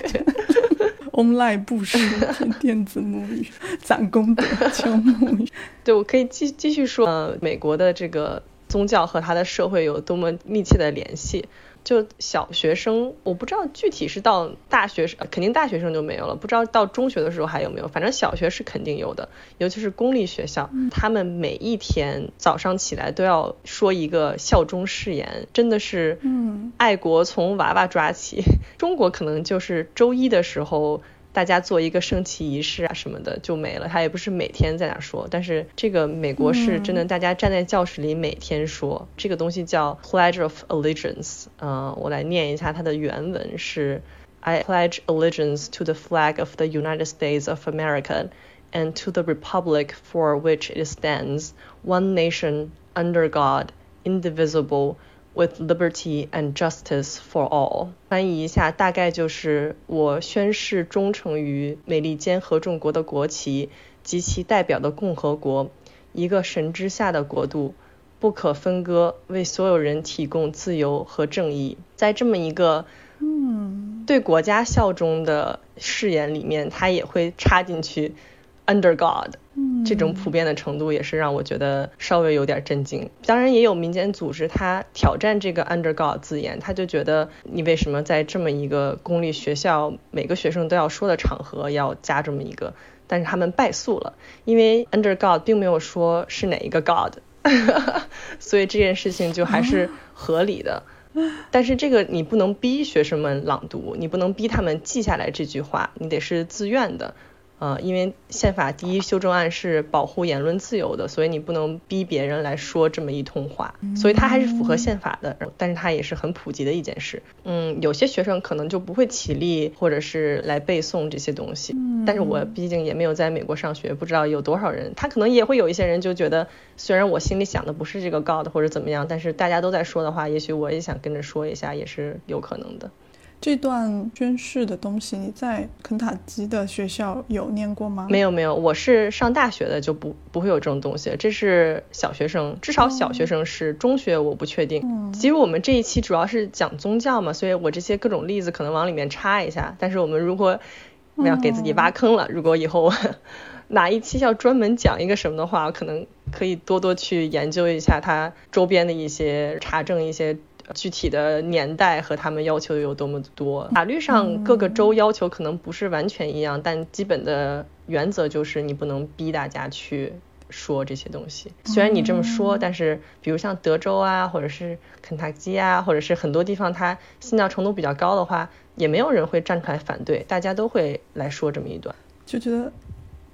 Online 布施，电子沐浴，攒功德，求沐浴。对，我可以继继续说，呃，美国的这个宗教和他的社会有多么密切的联系。就小学生，我不知道具体是到大学生，肯定大学生就没有了。不知道到中学的时候还有没有，反正小学是肯定有的。尤其是公立学校，他们每一天早上起来都要说一个效忠誓言，真的是，嗯，爱国从娃娃抓起。中国可能就是周一的时候。大家做一个升旗仪式啊什么的就没了，他也不是每天在那说，但是这个美国是真的，大家站在教室里每天说这个东西叫 Pledge of Allegiance，嗯，我来念一下它的原文是 I pledge allegiance to the flag of the United States of America and to the republic for which it stands, one nation under God, indivisible. With liberty and justice for all，翻译一下，大概就是我宣誓忠诚于美利坚合众国的国旗及其代表的共和国，一个神之下的国度，不可分割，为所有人提供自由和正义。在这么一个嗯对国家效忠的誓言里面，他也会插进去 Under God。这种普遍的程度也是让我觉得稍微有点震惊。当然，也有民间组织他挑战这个 under God 字眼，他就觉得你为什么在这么一个公立学校每个学生都要说的场合要加这么一个？但是他们败诉了，因为 under God 并没有说是哪一个 God，所以这件事情就还是合理的。但是这个你不能逼学生们朗读，你不能逼他们记下来这句话，你得是自愿的。呃，因为宪法第一修正案是保护言论自由的，所以你不能逼别人来说这么一通话，所以它还是符合宪法的。但是它也是很普及的一件事。嗯，有些学生可能就不会起立或者是来背诵这些东西。但是我毕竟也没有在美国上学，不知道有多少人，他可能也会有一些人就觉得，虽然我心里想的不是这个 God 或者怎么样，但是大家都在说的话，也许我也想跟着说一下，也是有可能的。这段宣誓的东西，你在肯塔基的学校有念过吗？没有没有，我是上大学的，就不不会有这种东西。这是小学生，至少小学生是，中学我不确定。其实我们这一期主要是讲宗教嘛，所以我这些各种例子可能往里面插一下。但是我们如果要给自己挖坑了，如果以后哪 一期要专门讲一个什么的话，可能可以多多去研究一下它周边的一些查证一些。具体的年代和他们要求有多么多，法律上各个州要求可能不是完全一样，但基本的原则就是你不能逼大家去说这些东西。虽然你这么说，但是比如像德州啊，或者是肯塔基啊，或者是很多地方，它信教程度比较高的话，也没有人会站出来反对，大家都会来说这么一段。就觉得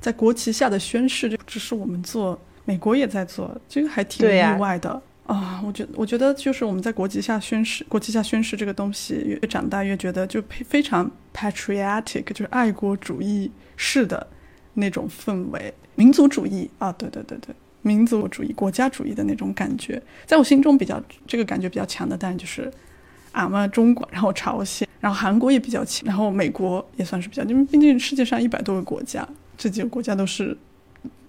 在国旗下的宣誓，这只是我们做，美国也在做，这个还挺意外的。啊，我觉得，我觉得就是我们在国旗下宣誓，国旗下宣誓这个东西，越长大越觉得就非常 patriotic，就是爱国主义式的那种氛围，民族主义啊，对对对对，民族主义、国家主义的那种感觉，在我心中比较这个感觉比较强的，当然就是俺们中国，然后朝鲜，然后韩国也比较强，然后美国也算是比较，因为毕竟世界上一百多个国家，这几个国家都是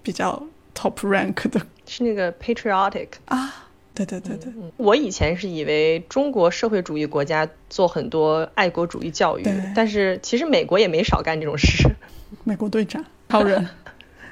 比较 top rank 的，是那个 patriotic 啊。对对对对，我以前是以为中国社会主义国家做很多爱国主义教育，但是其实美国也没少干这种事。美国队长，超人，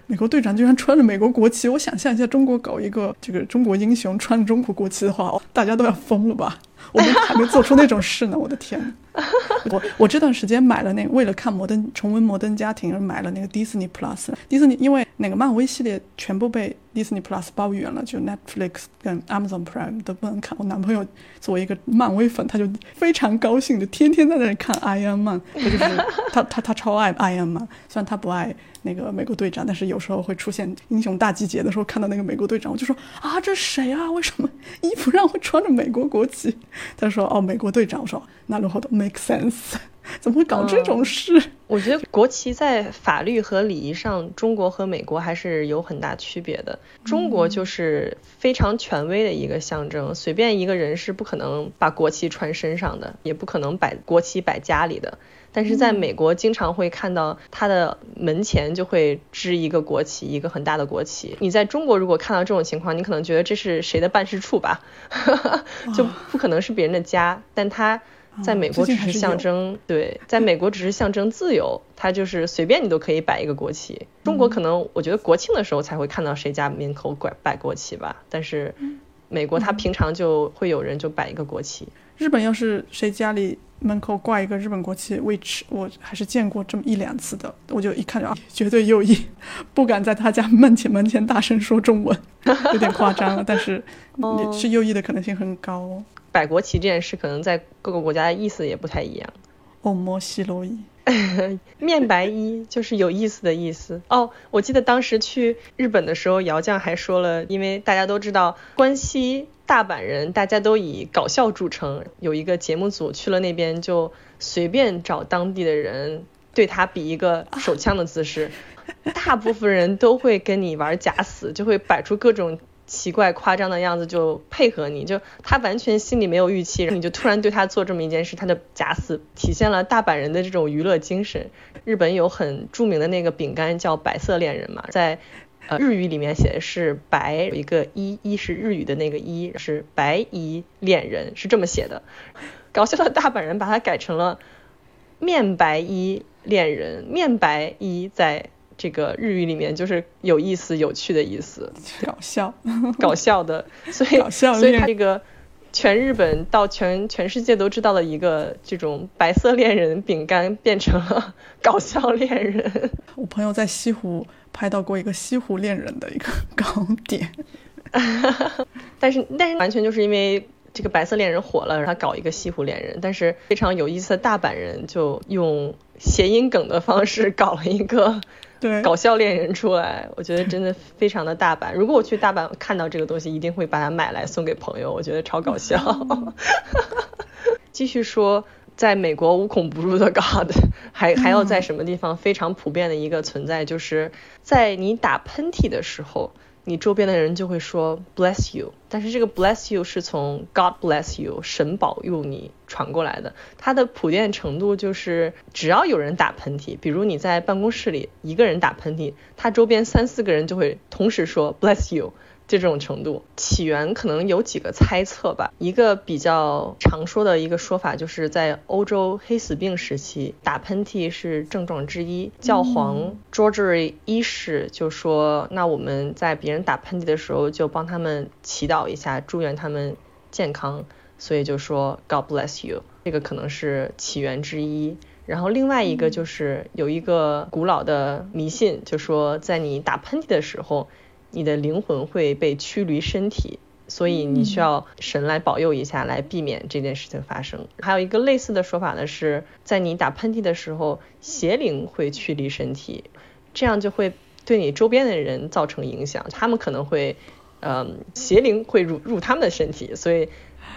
美国队长居然穿着美国国旗，我想象一下，中国搞一个这个中国英雄穿中国国旗的话，大家都要疯了吧？我们还没做出那种事呢，我的天！我我这段时间买了那个，为了看摩登重温摩登家庭而买了那个迪士尼 Plus。迪士尼因为那个漫威系列全部被迪士尼 Plus 包圆了，就 Netflix 跟 Amazon Prime 都不能看。我男朋友作为一个漫威粉，他就非常高兴的天天在那里看 Iron Man，他就是 他他他超爱 Iron Man，虽然他不爱。那个美国队长，但是有时候会出现英雄大集结的时候，看到那个美国队长，我就说啊，这谁啊？为什么衣服上会穿着美国国旗？他说哦，美国队长。我说那如何都 make sense？怎么会搞这种事？我觉得国旗在法律和礼仪上，中国和美国还是有很大区别的。中国就是非常权威的一个象征，随便一个人是不可能把国旗穿身上的，也不可能摆国旗摆家里的。但是在美国，经常会看到他的门前就会支一个国旗，一个很大的国旗。你在中国如果看到这种情况，你可能觉得这是谁的办事处吧，就不可能是别人的家。但他在美国只是象征，对，在美国只是象征自由，它就是随便你都可以摆一个国旗。中国可能我觉得国庆的时候才会看到谁家门口摆摆国旗吧，但是美国它平常就会有人就摆一个国旗。日本要是谁家里。门口挂一个日本国旗，which 我还是见过这么一两次的，我就一看就啊，绝对右翼，不敢在他家门前门前大声说中文，有点夸张了，但是是右翼的可能性很高。摆国旗这件事，可能在各个国家的意思也不太一样。哦，摩西罗伊，面白衣就是有意思的意思。哦，我记得当时去日本的时候，姚酱还说了，因为大家都知道关西。大阪人大家都以搞笑著称，有一个节目组去了那边，就随便找当地的人对他比一个手枪的姿势，大部分人都会跟你玩假死，就会摆出各种奇怪夸张的样子，就配合你，就他完全心里没有预期，你就突然对他做这么一件事，他的假死体现了大阪人的这种娱乐精神。日本有很著名的那个饼干叫白色恋人嘛，在。呃，日语里面写的是白，有一个一，一是日语的那个一，是白衣恋人，是这么写的。搞笑的大阪人把它改成了面白衣恋人，面白衣在这个日语里面就是有意思、有趣的意思，搞笑，搞笑的，所以所以这个。全日本到全全世界都知道的一个这种白色恋人饼干变成了搞笑恋人。我朋友在西湖拍到过一个西湖恋人的一个糕点，但是但是完全就是因为这个白色恋人火了，让他搞一个西湖恋人。但是非常有意思的大阪人就用谐音梗的方式搞了一个。对，搞笑恋人出来，我觉得真的非常的大阪。如果我去大阪看到这个东西，一定会把它买来送给朋友，我觉得超搞笑。继续说，在美国无孔不入的 God，还还要在什么地方非常普遍的一个存在，就是在你打喷嚏的时候。你周边的人就会说 bless you，但是这个 bless you 是从 God bless you 神保佑你传过来的，它的普遍程度就是只要有人打喷嚏，比如你在办公室里一个人打喷嚏，他周边三四个人就会同时说 bless you。这种程度，起源可能有几个猜测吧。一个比较常说的一个说法，就是在欧洲黑死病时期，打喷嚏是症状之一。教皇 George 一世就说：“那我们在别人打喷嚏的时候，就帮他们祈祷一下，祝愿他们健康。”所以就说 “God bless you”，这个可能是起源之一。然后另外一个就是有一个古老的迷信，就说在你打喷嚏的时候。你的灵魂会被驱离身体，所以你需要神来保佑一下，来避免这件事情发生。还有一个类似的说法呢，是在你打喷嚏的时候，邪灵会驱离身体，这样就会对你周边的人造成影响，他们可能会，嗯，邪灵会入入他们的身体，所以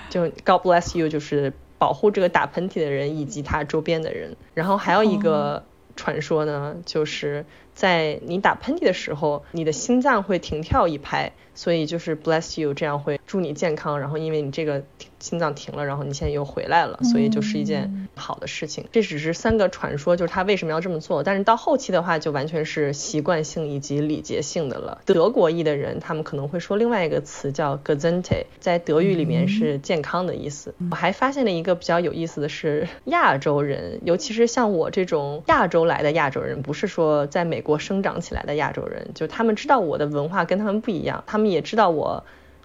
就 God bless you 就是保护这个打喷嚏的人以及他周边的人。然后还有一个。传说呢，就是在你打喷嚏的时候，你的心脏会停跳一拍，所以就是 bless you，这样会祝你健康。然后因为你这个心脏停了，然后你现在又回来了，所以就是一件好的事情。这只是三个传说，就是他为什么要这么做。但是到后期的话，就完全是习惯性以及礼节性的了。德国裔的人，他们可能会说另外一个词叫 gesundheit，在德语里面是健康的意思。我还发现了一个比较有意思的是，亚洲人，尤其是像我这种亚洲来的亚洲人，不是说在美国生长起来的亚洲人，就他们知道我的文化跟他们不一样，他们也知道我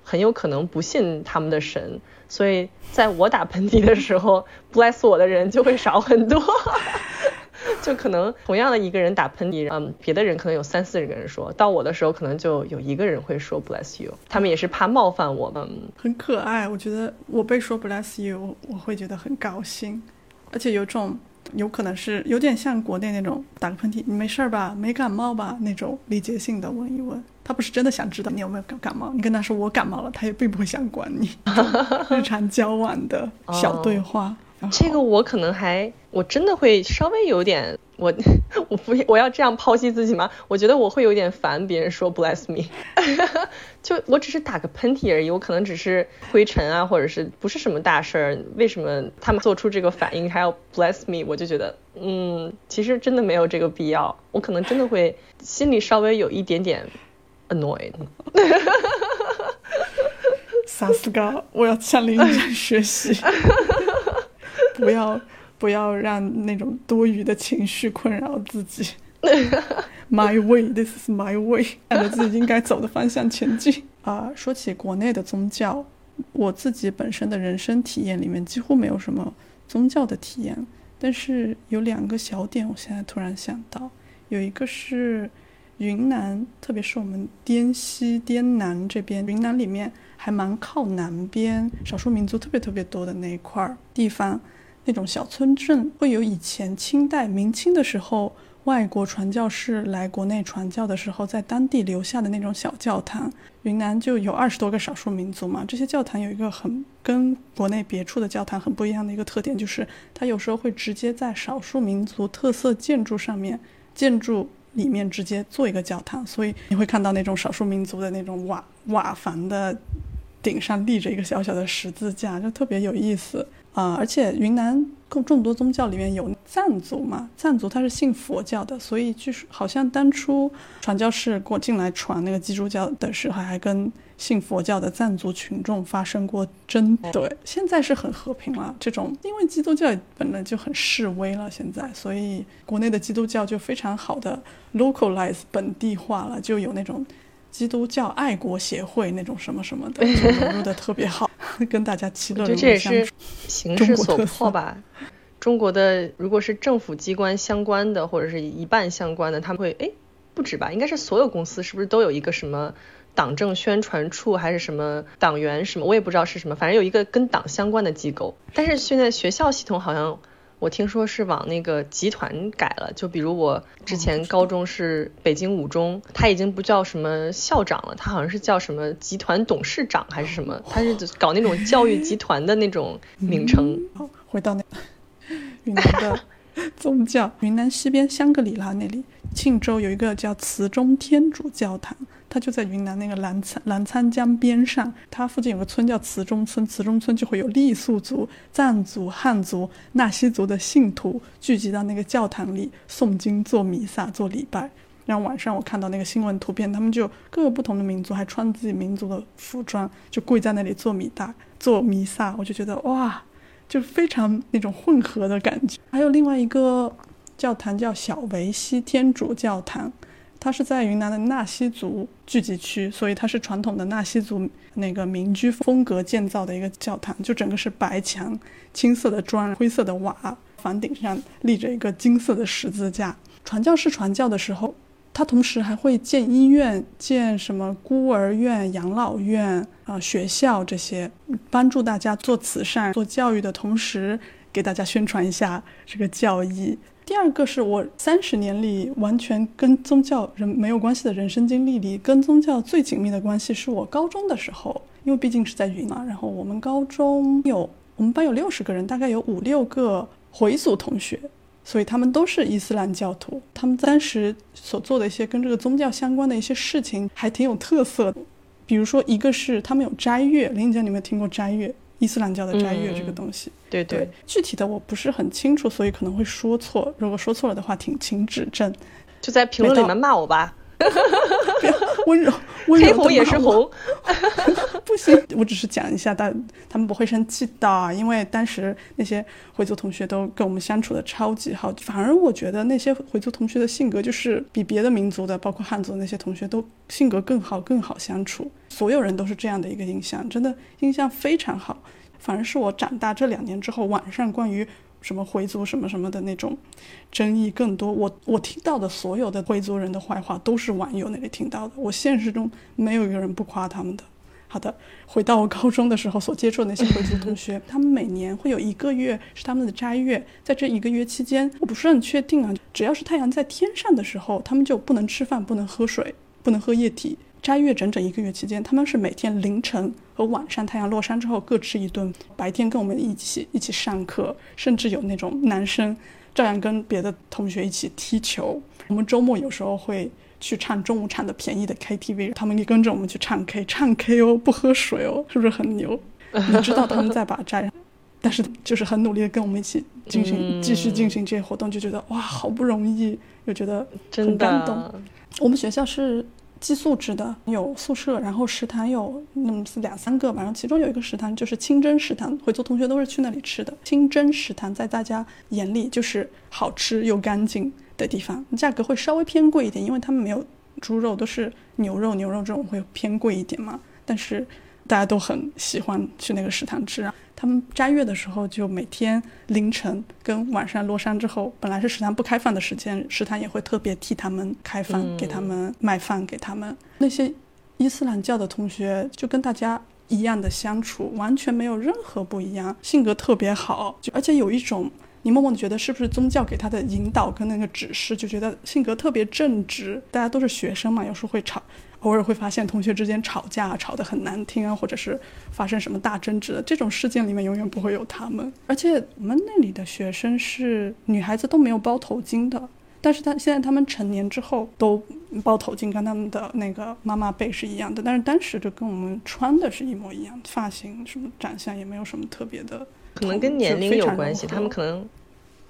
很有可能不信他们的神。所以在我打喷嚏的时候，bless 我的人就会少很多，就可能同样的一个人打喷嚏，嗯，别的人可能有三四十个人说到我的时候，可能就有一个人会说 bless you，他们也是怕冒犯我们，很可爱。我觉得我被说 bless you，我会觉得很高兴，而且有种有可能是有点像国内那种打个喷嚏，你没事儿吧，没感冒吧那种礼节性的问一问。他不是真的想知道你有没有感感冒，你跟他说我感冒了，他也并不会想管你。日常交往的小对话，这个我可能还我真的会稍微有点，我我不我要这样剖析自己吗？我觉得我会有点烦别人说 bless me，就我只是打个喷嚏而已，我可能只是灰尘啊，或者是不是什么大事儿，为什么他们做出这个反应还要 bless me？我就觉得，嗯，其实真的没有这个必要，我可能真的会心里稍微有一点点。annoyed，萨斯嘎，我要向林人学习，不要不要让那种多余的情绪困扰自己。My way, this is my way，按照自己应该走的方向前进。啊，说起国内的宗教，我自己本身的人生体验里面几乎没有什么宗教的体验，但是有两个小点，我现在突然想到，有一个是。云南，特别是我们滇西、滇南这边，云南里面还蛮靠南边，少数民族特别特别多的那一块儿地方，那种小村镇会有以前清代、明清的时候，外国传教士来国内传教的时候，在当地留下的那种小教堂。云南就有二十多个少数民族嘛，这些教堂有一个很跟国内别处的教堂很不一样的一个特点，就是它有时候会直接在少数民族特色建筑上面建筑。里面直接做一个教堂，所以你会看到那种少数民族的那种瓦瓦房的顶上立着一个小小的十字架，就特别有意思啊！而且云南共众多宗教里面有藏族嘛，藏族他是信佛教的，所以据说好像当初传教士过进来传那个基督教的时候，还跟。信佛教的藏族群众发生过争对，现在是很和平了。这种因为基督教本来就很示威了，现在所以国内的基督教就非常好的 localize 本地化了，就有那种基督教爱国协会那种什么什么的，融入的特别好，跟大家其乐融融相处。形势所迫吧。中国的如果是政府机关相关的或者是一半相关的，他们会哎不止吧？应该是所有公司是不是都有一个什么？党政宣传处还是什么党员什么，我也不知道是什么，反正有一个跟党相关的机构。但是现在学校系统好像，我听说是往那个集团改了。就比如我之前高中是北京五中，他已经不叫什么校长了，他好像是叫什么集团董事长还是什么，他是搞那种教育集团的那种名称。回到那 云南的 宗教，云南西边香格里拉那里，庆州有一个叫慈中天主教堂。它就在云南那个澜沧澜沧江边上，它附近有个村叫慈中村，慈中村就会有傈僳族、藏族、汉族、纳西族的信徒聚集到那个教堂里诵经、做弥撒、做礼拜。然后晚上我看到那个新闻图片，他们就各个不同的民族还穿自己民族的服装，就跪在那里做弥大、做弥撒，我就觉得哇，就非常那种混合的感觉。还有另外一个教堂叫小维西天主教堂。它是在云南的纳西族聚集区，所以它是传统的纳西族那个民居风格建造的一个教堂，就整个是白墙、青色的砖、灰色的瓦，房顶上立着一个金色的十字架。传教士传教的时候，他同时还会建医院、建什么孤儿院、养老院啊、学校这些，帮助大家做慈善、做教育的同时，给大家宣传一下这个教义。第二个是我三十年里完全跟宗教人没有关系的人生经历里，跟宗教最紧密的关系是我高中的时候，因为毕竟是在云南，然后我们高中有我们班有六十个人，大概有五六个回族同学，所以他们都是伊斯兰教徒。他们当时所做的一些跟这个宗教相关的一些事情，还挺有特色的。比如说，一个是他们有斋月，林姐，你有没有听过斋月？伊斯兰教的斋月这个东西？对对，具体的我不是很清楚，所以可能会说错。如果说错了的话，请请指正。就在评论里面骂我吧。温柔，温柔黑红也是红，不行，我只是讲一下，但他们不会生气的，因为当时那些回族同学都跟我们相处的超级好，反而我觉得那些回族同学的性格就是比别的民族的，包括汉族的那些同学都性格更好，更好相处，所有人都是这样的一个印象，真的印象非常好。反而是我长大这两年之后，网上关于。什么回族什么什么的那种争议更多，我我听到的所有的回族人的坏话都是网友那里听到的，我现实中没有一个人不夸他们的。好的，回到我高中的时候所接触的那些回族同学，他们每年会有一个月是他们的斋月，在这一个月期间，我不是很确定啊，只要是太阳在天上的时候，他们就不能吃饭，不能喝水，不能喝液体。斋月整整一个月期间，他们是每天凌晨和晚上太阳落山之后各吃一顿，白天跟我们一起一起上课，甚至有那种男生照样跟别的同学一起踢球。我们周末有时候会去唱中午场的便宜的 KTV，他们也跟着我们去唱 K，唱 K 哦，不喝水哦，是不是很牛？你知道他们在把斋，但是就是很努力的跟我们一起进行继续进行这些活动，就觉得哇，好不容易，又觉得很感动。我们学校是。寄宿制的有宿舍，然后食堂有那么两三个吧，然后其中有一个食堂就是清真食堂，回族同学都是去那里吃的。清真食堂在大家眼里就是好吃又干净的地方，价格会稍微偏贵一点，因为他们没有猪肉，都是牛肉，牛肉这种会偏贵一点嘛。但是大家都很喜欢去那个食堂吃啊。他们斋月的时候，就每天凌晨跟晚上落山之后，本来是食堂不开饭的时间，食堂也会特别替他们开饭，给他们卖饭给他们。那些伊斯兰教的同学就跟大家一样的相处，完全没有任何不一样，性格特别好，就而且有一种你默默的觉得是不是宗教给他的引导跟那个指示，就觉得性格特别正直。大家都是学生嘛，有时候会吵。偶尔会发现同学之间吵架，吵得很难听啊，或者是发生什么大争执的，这种事件里面永远不会有他们。而且我们那里的学生是女孩子都没有包头巾的，但是他现在他们成年之后都包头巾，跟他们的那个妈妈辈是一样的。但是当时就跟我们穿的是一模一样，发型什么长相也没有什么特别的，可能跟年龄有关系，他们可能。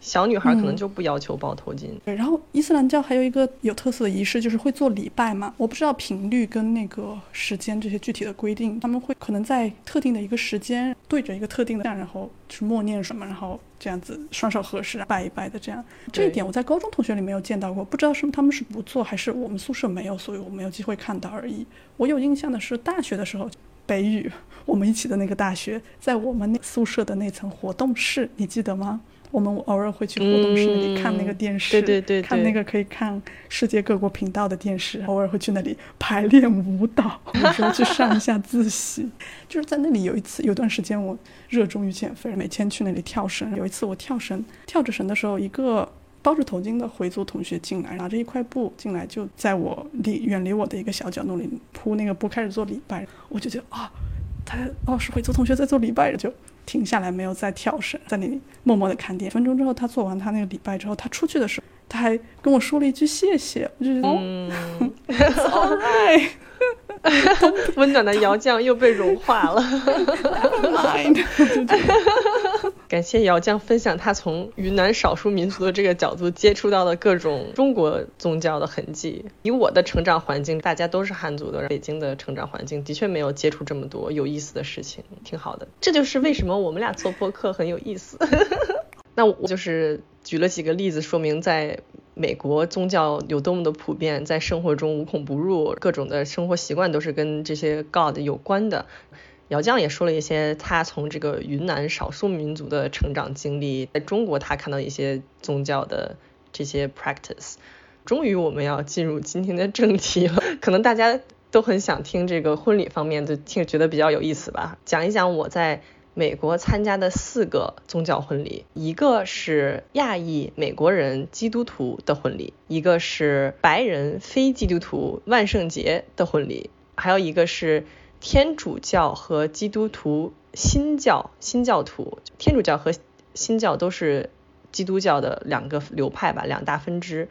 小女孩可能就不要求包头巾。对，然后伊斯兰教还有一个有特色的仪式，就是会做礼拜嘛。我不知道频率跟那个时间这些具体的规定，他们会可能在特定的一个时间对着一个特定的然后去默念什么，然后这样子双手合十拜一拜的这样。这一点我在高中同学里没有见到过，不知道是他们是不做还是我们宿舍没有，所以我没有机会看到而已。我有印象的是大学的时候，北语我们一起的那个大学，在我们那宿舍的那层活动室，你记得吗？我们偶尔会去活动室那里看那个电视，对对对，看那个可以看世界各国频道的电视。偶尔会去那里排练舞蹈，有时候去上一下自习。就是在那里有一次，有段时间我热衷于减肥，每天去那里跳绳。有一次我跳绳，跳着绳的时候，一个包着头巾的回族同学进来，拿着一块布进来，就在我离远离我的一个小角落里铺那个布，开始做礼拜。我就觉得啊，他哦是回族同学在做礼拜，就。停下来，没有再跳绳，在那里默默的看电。分钟之后，他做完他那个礼拜之后，他出去的时候，他还跟我说了一句谢谢。我就觉得，嗯，alright，温暖的窑匠又被融化了。感谢姚酱分享他从云南少数民族的这个角度接触到的各种中国宗教的痕迹。以我的成长环境，大家都是汉族的，北京的成长环境的确没有接触这么多有意思的事情，挺好的。这就是为什么我们俩做播客很有意思。那我就是举了几个例子，说明在美国宗教有多么的普遍，在生活中无孔不入，各种的生活习惯都是跟这些 God 有关的。姚酱也说了一些他从这个云南少数民族的成长经历，在中国他看到一些宗教的这些 practice。终于我们要进入今天的正题了，可能大家都很想听这个婚礼方面的，听觉得比较有意思吧？讲一讲我在美国参加的四个宗教婚礼，一个是亚裔美国人基督徒的婚礼，一个是白人非基督徒万圣节的婚礼，还有一个是。天主教和基督徒新教新教徒，天主教和新教都是基督教的两个流派吧，两大分支。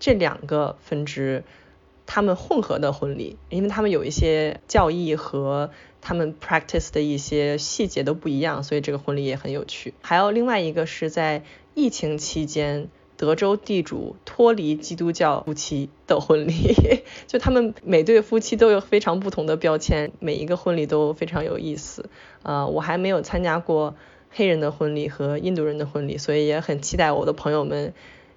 这两个分支，他们混合的婚礼，因为他们有一些教义和他们 practice 的一些细节都不一样，所以这个婚礼也很有趣。还有另外一个是在疫情期间，德州地主脱离基督教夫妻的婚礼，就他们每对夫妻都有非常不同的标签，每一个婚礼都非常有意思。呃，我还没有参加过黑人的婚礼和印度人的婚礼，所以也很期待我的朋友们。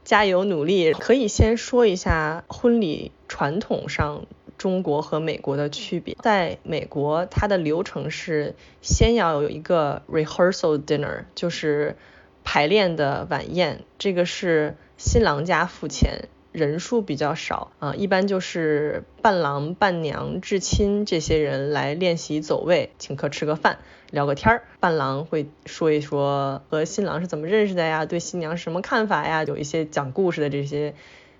加油努力！可以先说一下婚礼传统上中国和美国的区别。在美国，它的流程是先要有一个 rehearsal dinner，就是排练的晚宴，这个是新郎家付钱。人数比较少啊，一般就是伴郎、伴娘、至亲这些人来练习走位，请客吃个饭，聊个天儿。伴郎会说一说和新郎是怎么认识的呀，对新娘是什么看法呀，有一些讲故事的这些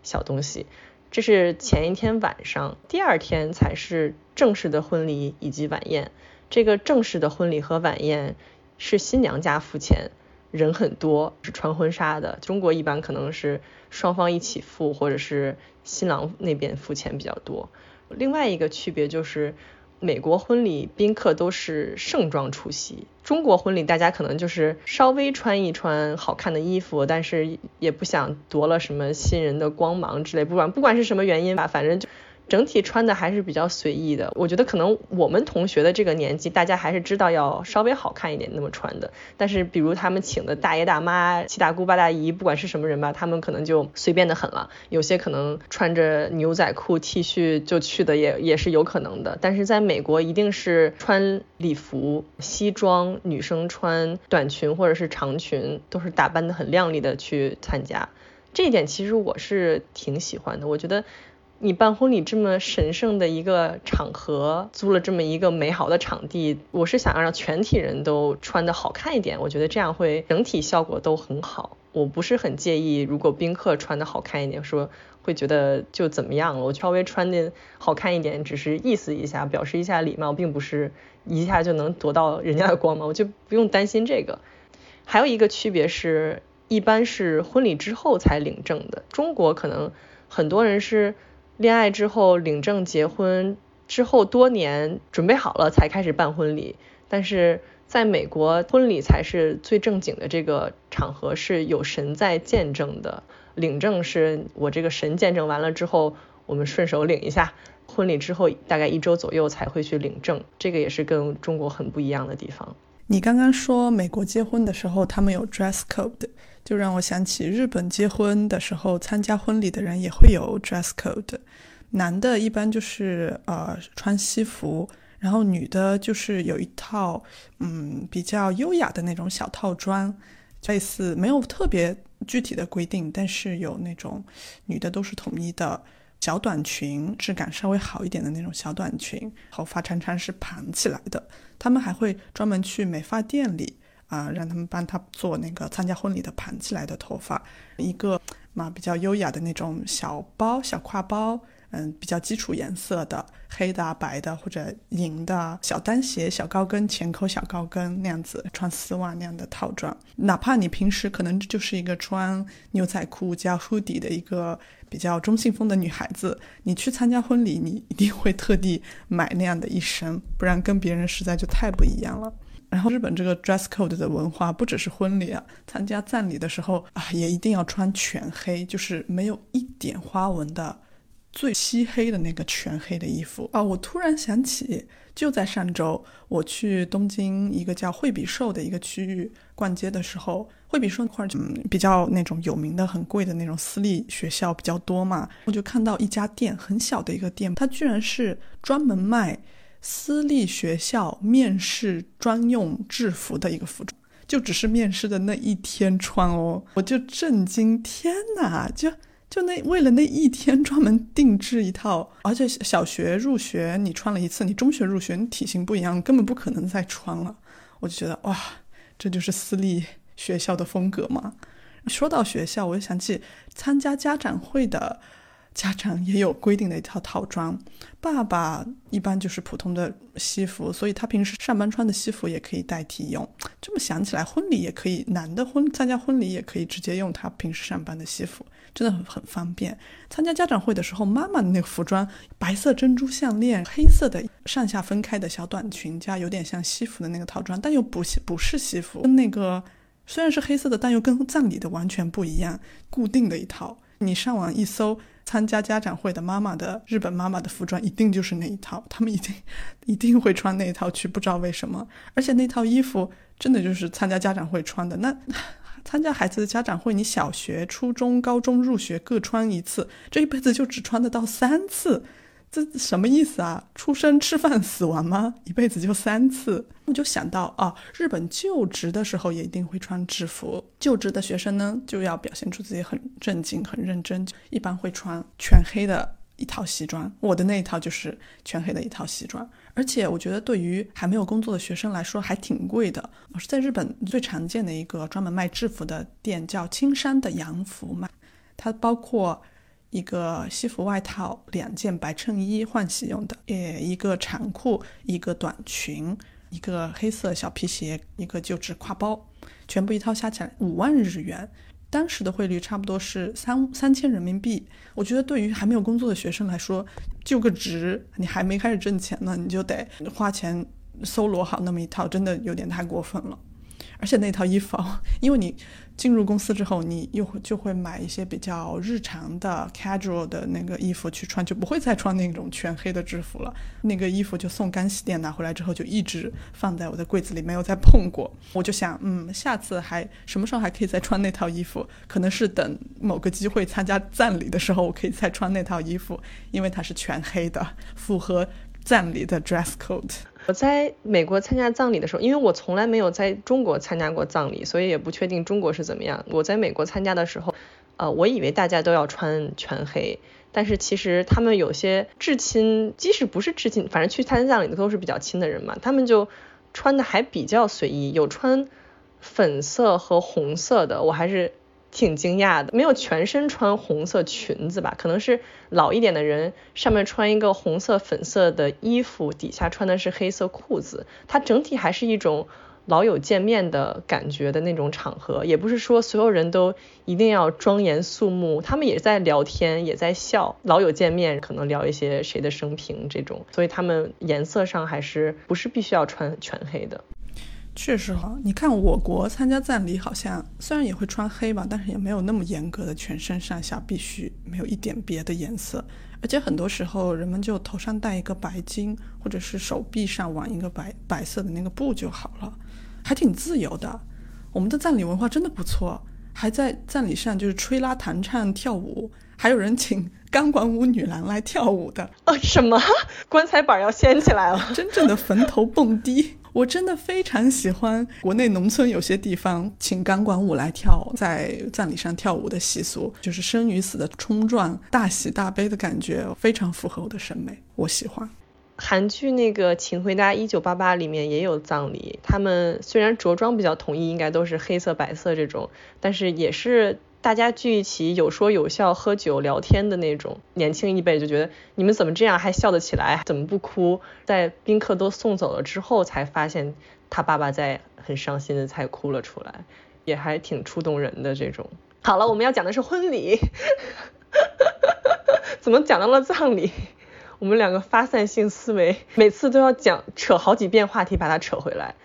小东西。这是前一天晚上，第二天才是正式的婚礼以及晚宴。这个正式的婚礼和晚宴是新娘家付钱。人很多，是穿婚纱的。中国一般可能是双方一起付，或者是新郎那边付钱比较多。另外一个区别就是，美国婚礼宾客都是盛装出席，中国婚礼大家可能就是稍微穿一穿好看的衣服，但是也不想夺了什么新人的光芒之类。不管不管是什么原因吧，反正就。整体穿的还是比较随意的，我觉得可能我们同学的这个年纪，大家还是知道要稍微好看一点那么穿的。但是比如他们请的大爷大妈、七大姑八大姨，不管是什么人吧，他们可能就随便的很了。有些可能穿着牛仔裤、T 恤就去的也也是有可能的。但是在美国，一定是穿礼服、西装，女生穿短裙或者是长裙，都是打扮的很靓丽的去参加。这一点其实我是挺喜欢的，我觉得。你办婚礼这么神圣的一个场合，租了这么一个美好的场地，我是想要让全体人都穿的好看一点，我觉得这样会整体效果都很好。我不是很介意如果宾客穿的好看一点，说会觉得就怎么样了。我稍微穿的好看一点，只是意思一下，表示一下礼貌，并不是一下就能夺到人家的光芒，我就不用担心这个。还有一个区别是，一般是婚礼之后才领证的，中国可能很多人是。恋爱之后领证结婚之后多年准备好了才开始办婚礼，但是在美国婚礼才是最正经的这个场合，是有神在见证的。领证是我这个神见证完了之后，我们顺手领一下。婚礼之后大概一周左右才会去领证，这个也是跟中国很不一样的地方。你刚刚说美国结婚的时候他们有 dress code，就让我想起日本结婚的时候参加婚礼的人也会有 dress code。男的一般就是呃穿西服，然后女的就是有一套嗯比较优雅的那种小套装，类似没有特别具体的规定，但是有那种女的都是统一的小短裙，质感稍微好一点的那种小短裙，头发常常是盘起来的。他们还会专门去美发店里啊，让他们帮他做那个参加婚礼的盘起来的头发，一个嘛比较优雅的那种小包小挎包。嗯，比较基础颜色的黑的、白的或者银的小单鞋、小高跟、前扣小高跟那样子，穿丝袜那样的套装。哪怕你平时可能就是一个穿牛仔裤加 hoodie 的一个比较中性风的女孩子，你去参加婚礼，你一定会特地买那样的一身，不然跟别人实在就太不一样了。然后日本这个 dress code 的文化不只是婚礼啊，参加葬礼的时候啊，也一定要穿全黑，就是没有一点花纹的。最漆黑的那个全黑的衣服啊！我突然想起，就在上周，我去东京一个叫惠比寿的一个区域逛街的时候，惠比寿那块儿嗯比较那种有名的、很贵的那种私立学校比较多嘛，我就看到一家店，很小的一个店，它居然是专门卖私立学校面试专用制服的一个服装，就只是面试的那一天穿哦，我就震惊，天哪，就。就那为了那一天专门定制一套，而且小学入学你穿了一次，你中学入学你体型不一样，根本不可能再穿了。我就觉得哇，这就是私立学校的风格嘛。说到学校，我就想起参加家长会的家长也有规定的一套套装。爸爸一般就是普通的西服，所以他平时上班穿的西服也可以代替用。这么想起来，婚礼也可以，男的婚参加婚礼也可以直接用他平时上班的西服，真的很很方便。参加家长会的时候，妈妈的那个服装，白色珍珠项链，黑色的上下分开的小短裙，加有点像西服的那个套装，但又不不是西服，跟那个虽然是黑色的，但又跟葬礼的完全不一样，固定的一套。你上网一搜。参加家长会的妈妈的日本妈妈的服装一定就是那一套，他们一定 一定会穿那一套去，不知道为什么。而且那套衣服真的就是参加家长会穿的。那参加孩子的家长会，你小学、初中、高中入学各穿一次，这一辈子就只穿得到三次。这什么意思啊？出生、吃饭、死亡吗？一辈子就三次？我就想到啊，日本就职的时候也一定会穿制服。就职的学生呢，就要表现出自己很正经、很认真，一般会穿全黑的一套西装。我的那一套就是全黑的一套西装，而且我觉得对于还没有工作的学生来说还挺贵的。我是在日本最常见的一个专门卖制服的店，叫青山的洋服嘛，它包括。一个西服外套，两件白衬衣换洗用的，呃，一个长裤，一个短裙，一个黑色小皮鞋，一个就职挎包，全部一套下起来五万日元，当时的汇率差不多是三三千人民币。我觉得对于还没有工作的学生来说，就个职，你还没开始挣钱呢，你就得花钱搜罗好那么一套，真的有点太过分了。而且那套衣服，因为你。进入公司之后，你又会就会买一些比较日常的 casual 的那个衣服去穿，就不会再穿那种全黑的制服了。那个衣服就送干洗店拿回来之后，就一直放在我的柜子里，没有再碰过。我就想，嗯，下次还什么时候还可以再穿那套衣服？可能是等某个机会参加葬礼的时候，我可以再穿那套衣服，因为它是全黑的，符合葬礼的 dress code。我在美国参加葬礼的时候，因为我从来没有在中国参加过葬礼，所以也不确定中国是怎么样。我在美国参加的时候，呃，我以为大家都要穿全黑，但是其实他们有些至亲，即使不是至亲，反正去参加葬礼的都是比较亲的人嘛，他们就穿的还比较随意，有穿粉色和红色的，我还是。挺惊讶的，没有全身穿红色裙子吧？可能是老一点的人，上面穿一个红色、粉色的衣服，底下穿的是黑色裤子。它整体还是一种老友见面的感觉的那种场合，也不是说所有人都一定要庄严肃穆，他们也在聊天，也在笑。老友见面，可能聊一些谁的生平这种，所以他们颜色上还是不是必须要穿全黑的。确实哈，你看我国参加葬礼，好像虽然也会穿黑吧，但是也没有那么严格的全身上下必须没有一点别的颜色，而且很多时候人们就头上戴一个白巾，或者是手臂上挽一个白白色的那个布就好了，还挺自由的。我们的葬礼文化真的不错，还在葬礼上就是吹拉弹唱跳舞，还有人请 钢管舞女郎来跳舞的。哦，什么？棺材板要掀起来了？真正的坟头蹦迪。我真的非常喜欢国内农村有些地方请钢管舞来跳，在葬礼上跳舞的习俗，就是生与死的冲撞、大喜大悲的感觉，非常符合我的审美，我喜欢。韩剧那个《请回答一九八八》里面也有葬礼，他们虽然着装比较统一，应该都是黑色、白色这种，但是也是。大家聚一起有说有笑喝酒聊天的那种，年轻一辈就觉得你们怎么这样还笑得起来，怎么不哭？在宾客都送走了之后，才发现他爸爸在很伤心的才哭了出来，也还挺触动人的这种。好了，我们要讲的是婚礼，怎么讲到了葬礼？我们两个发散性思维，每次都要讲扯好几遍话题把它扯回来。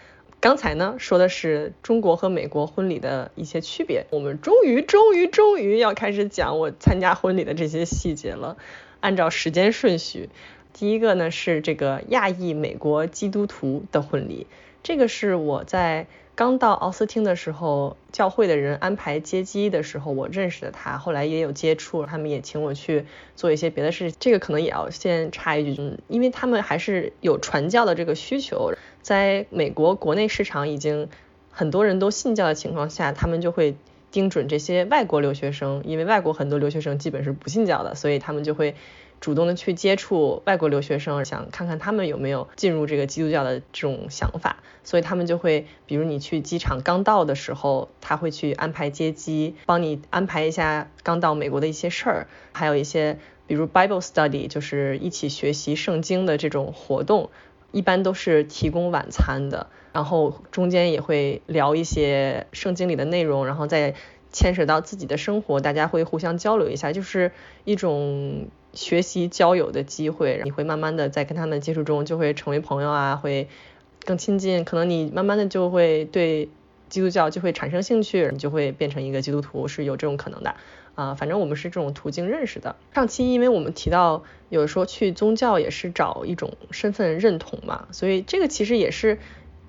刚才呢说的是中国和美国婚礼的一些区别，我们终于终于终于要开始讲我参加婚礼的这些细节了。按照时间顺序，第一个呢是这个亚裔美国基督徒的婚礼，这个是我在刚到奥斯汀的时候，教会的人安排接机的时候，我认识的他，后来也有接触，他们也请我去做一些别的事。这个可能也要先插一句，嗯，因为他们还是有传教的这个需求。在美国国内市场已经很多人都信教的情况下，他们就会盯准这些外国留学生，因为外国很多留学生基本是不信教的，所以他们就会主动的去接触外国留学生，想看看他们有没有进入这个基督教的这种想法，所以他们就会，比如你去机场刚到的时候，他会去安排接机，帮你安排一下刚到美国的一些事儿，还有一些比如 Bible study，就是一起学习圣经的这种活动，一般都是提供晚餐的，然后中间也会聊一些圣经里的内容，然后再牵扯到自己的生活，大家会互相交流一下，就是一种。学习交友的机会，你会慢慢的在跟他们接触中就会成为朋友啊，会更亲近，可能你慢慢的就会对基督教就会产生兴趣，你就会变成一个基督徒，是有这种可能的啊。反正我们是这种途径认识的。上期因为我们提到有时候去宗教也是找一种身份认同嘛，所以这个其实也是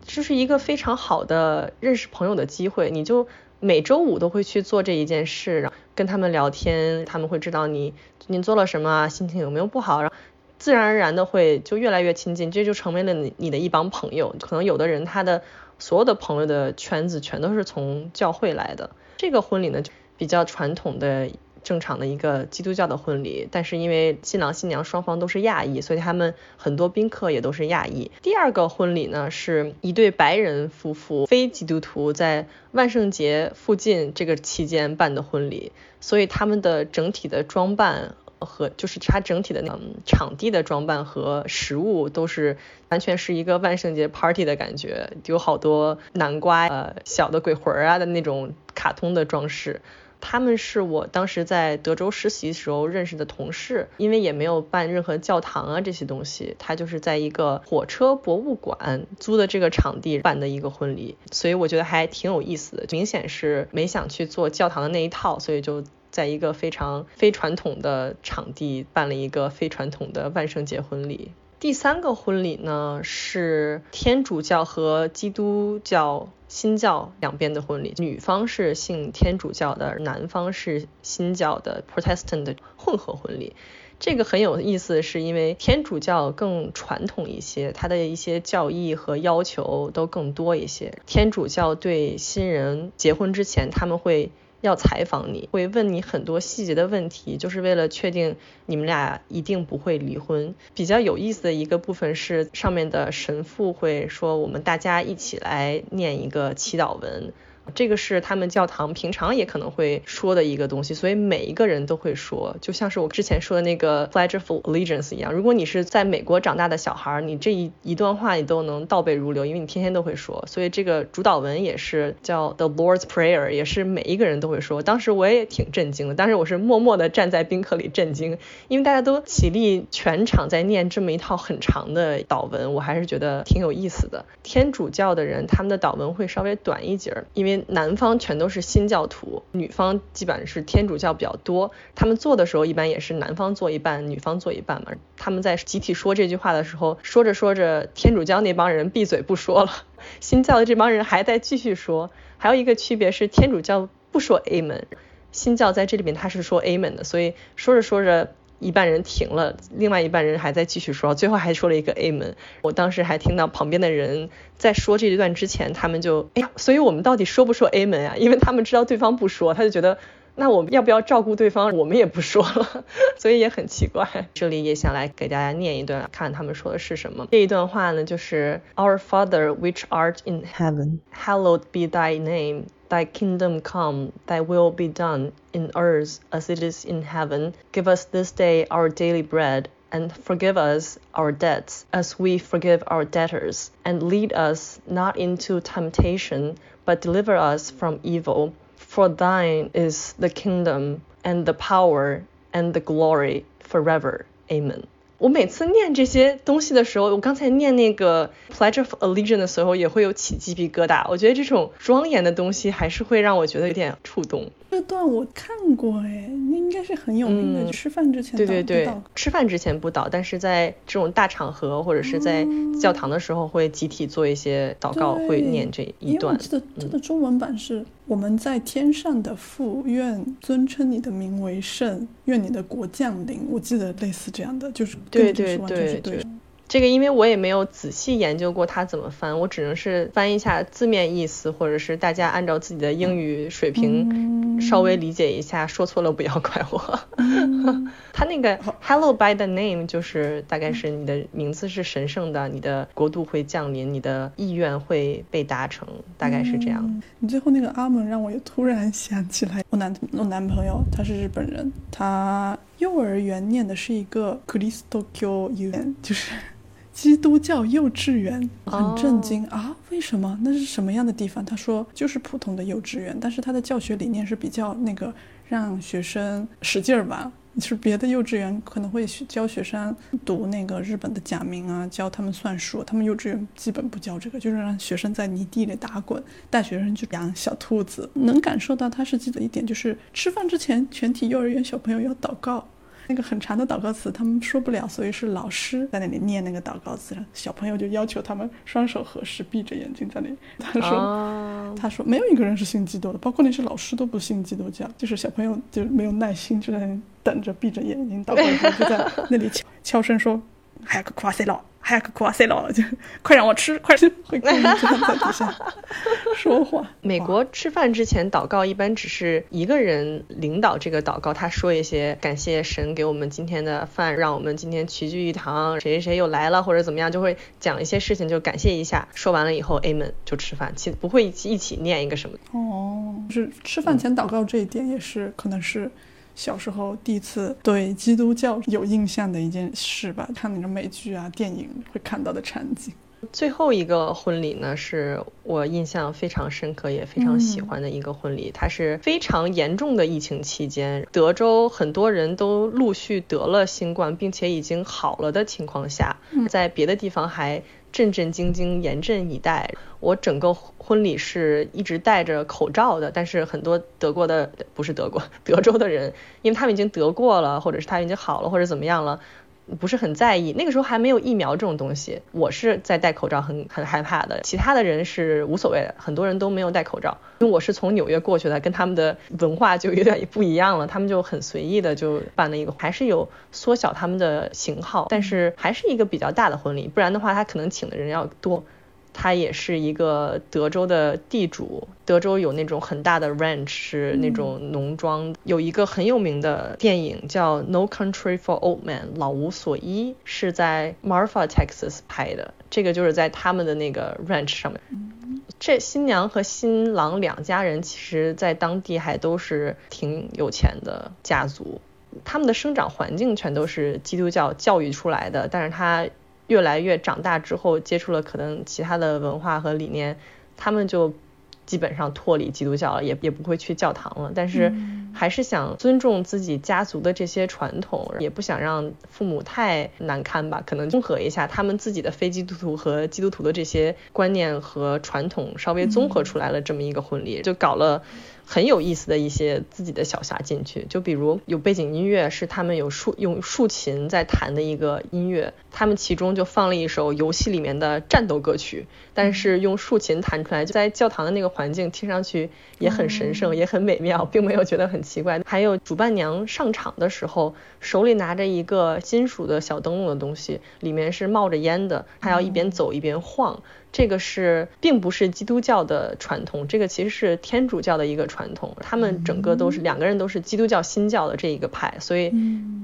就是一个非常好的认识朋友的机会，你就。每周五都会去做这一件事，然后跟他们聊天，他们会知道你最近做了什么，心情有没有不好，然后自然而然的会就越来越亲近，这就成为了你你的一帮朋友。可能有的人他的所有的朋友的圈子全都是从教会来的。这个婚礼呢，就比较传统的。正常的一个基督教的婚礼，但是因为新郎新娘双方都是亚裔，所以他们很多宾客也都是亚裔。第二个婚礼呢，是一对白人夫妇，非基督徒在万圣节附近这个期间办的婚礼，所以他们的整体的装扮和就是他整体的那场地的装扮和食物都是完全是一个万圣节 party 的感觉，有好多南瓜呃小的鬼魂啊的那种卡通的装饰。他们是我当时在德州实习时候认识的同事，因为也没有办任何教堂啊这些东西，他就是在一个火车博物馆租的这个场地办的一个婚礼，所以我觉得还挺有意思的。明显是没想去做教堂的那一套，所以就在一个非常非传统的场地办了一个非传统的万圣节婚礼。第三个婚礼呢是天主教和基督教新教两边的婚礼，女方是信天主教的，男方是新教的 Protestant 的混合婚礼。这个很有意思，是因为天主教更传统一些，它的一些教义和要求都更多一些。天主教对新人结婚之前，他们会。要采访你，会问你很多细节的问题，就是为了确定你们俩一定不会离婚。比较有意思的一个部分是，上面的神父会说，我们大家一起来念一个祈祷文。这个是他们教堂平常也可能会说的一个东西，所以每一个人都会说，就像是我之前说的那个 Pledge of Allegiance 一样。如果你是在美国长大的小孩，你这一一段话你都能倒背如流，因为你天天都会说。所以这个主导文也是叫 The Lord's Prayer，也是每一个人都会说。当时我也挺震惊的，当时我是默默的站在宾客里震惊，因为大家都起立，全场在念这么一套很长的祷文，我还是觉得挺有意思的。天主教的人他们的祷文会稍微短一截，因为。男方全都是新教徒，女方基本上是天主教比较多。他们做的时候一般也是男方做一半，女方做一半嘛。他们在集体说这句话的时候，说着说着，天主教那帮人闭嘴不说了，新教的这帮人还在继续说。还有一个区别是，天主教不说 Amen，新教在这里面他是说 Amen 的，所以说着说着。一半人停了，另外一半人还在继续说，最后还说了一个 Amen。我当时还听到旁边的人在说这一段之前，他们就哎呀，所以我们到底说不说 Amen 啊？因为他们知道对方不说，他就觉得那我们要不要照顾对方？我们也不说了，所以也很奇怪。这里也想来给大家念一段，看他们说的是什么。这一段话呢，就是 Our Father which art in heaven, hallowed be thy name. Thy kingdom come, thy will be done in earth as it is in heaven. Give us this day our daily bread, and forgive us our debts as we forgive our debtors. And lead us not into temptation, but deliver us from evil. For thine is the kingdom, and the power, and the glory forever. Amen. 我每次念这些东西的时候，我刚才念那个 Pledge of Allegiance 的时候，也会有起鸡皮疙瘩。我觉得这种庄严的东西还是会让我觉得有点触动。这段我看过哎，那应该是很有名的。吃饭之前对对对，吃饭之前不祷，但是在这种大场合或者是在教堂的时候，会集体做一些祷告，会念这一段。我记得它的中文版是我们在天上的父，愿尊称你的名为圣，愿你的国降临。我记得类似这样的，就是对对对对。这个因为我也没有仔细研究过它怎么翻，我只能是翻一下字面意思，或者是大家按照自己的英语水平稍微理解一下，说错了不要怪我。他那个 Hello by the name 就是大概是你的名字是神圣的，你的国度会降临，你的意愿会被达成，大概是这样。你最后那个阿门让我也突然想起来，我男我男朋友他是日本人，他幼儿园念的是一个 Christokyo 幼园，就是。基督教幼稚园很震惊啊！为什么？那是什么样的地方？他说就是普通的幼稚园，但是他的教学理念是比较那个让学生使劲儿玩。就是别的幼稚园可能会教学生读那个日本的假名啊，教他们算术，他们幼稚园基本不教这个，就是让学生在泥地里打滚，带学生去养小兔子。能感受到他是记得一点，就是吃饭之前全体幼儿园小朋友要祷告。那个很长的祷告词，他们说不了，所以是老师在那里念那个祷告词，小朋友就要求他们双手合十，闭着眼睛在那里。他说：“他说没有一个人是信基督的，包括那些老师都不信基督教，就是小朋友就没有耐心，就在那里等着，闭着眼睛祷告，就在那里悄悄声说，还有个夸塞了。”还要夸塞了，就快让我吃，快吃！会故意在底下说话。美国吃饭之前祷告，一般只是一个人领导这个祷告，他说一些感谢神给我们今天的饭，让我们今天齐聚一堂，谁谁谁又来了或者怎么样，就会讲一些事情，就感谢一下。说完了以后，Amen 就吃饭，其不会一起一起念一个什么。哦，就是吃饭前祷告这一点也是，可能是。小时候第一次对基督教有印象的一件事吧，看那种美剧啊、电影会看到的场景。最后一个婚礼呢，是我印象非常深刻也非常喜欢的一个婚礼。它是非常严重的疫情期间，德州很多人都陆续得了新冠，并且已经好了的情况下，在别的地方还。战战兢兢，严阵以待。我整个婚礼是一直戴着口罩的，但是很多德国的不是德国，德州的人，因为他们已经得过了，或者是他已经好了，或者怎么样了。不是很在意，那个时候还没有疫苗这种东西。我是在戴口罩，很很害怕的。其他的人是无所谓的，很多人都没有戴口罩。因为我是从纽约过去的，跟他们的文化就有点不一样了。他们就很随意的就办了一个，还是有缩小他们的型号，但是还是一个比较大的婚礼。不然的话，他可能请的人要多。他也是一个德州的地主，德州有那种很大的 ranch，是那种农庄。有一个很有名的电影叫《No Country for Old Men》，老无所依，是在 Marfa Texas 拍的。这个就是在他们的那个 ranch 上面。这新娘和新郎两家人其实，在当地还都是挺有钱的家族，他们的生长环境全都是基督教教育出来的，但是他。越来越长大之后，接触了可能其他的文化和理念，他们就基本上脱离基督教了，也也不会去教堂了。但是还是想尊重自己家族的这些传统，也不想让父母太难堪吧。可能综合一下他们自己的非基督徒和基督徒的这些观念和传统，稍微综合出来了这么一个婚礼，就搞了。很有意思的一些自己的小侠进去，就比如有背景音乐是他们有竖用竖琴在弹的一个音乐，他们其中就放了一首游戏里面的战斗歌曲，但是用竖琴弹出来，就在教堂的那个环境听上去也很神圣，也很美妙，并没有觉得很奇怪。还有主伴娘上场的时候，手里拿着一个金属的小灯笼的东西，里面是冒着烟的，她要一边走一边晃。这个是并不是基督教的传统，这个其实是天主教的一个传统。他们整个都是两个人都是基督教新教的这一个派，所以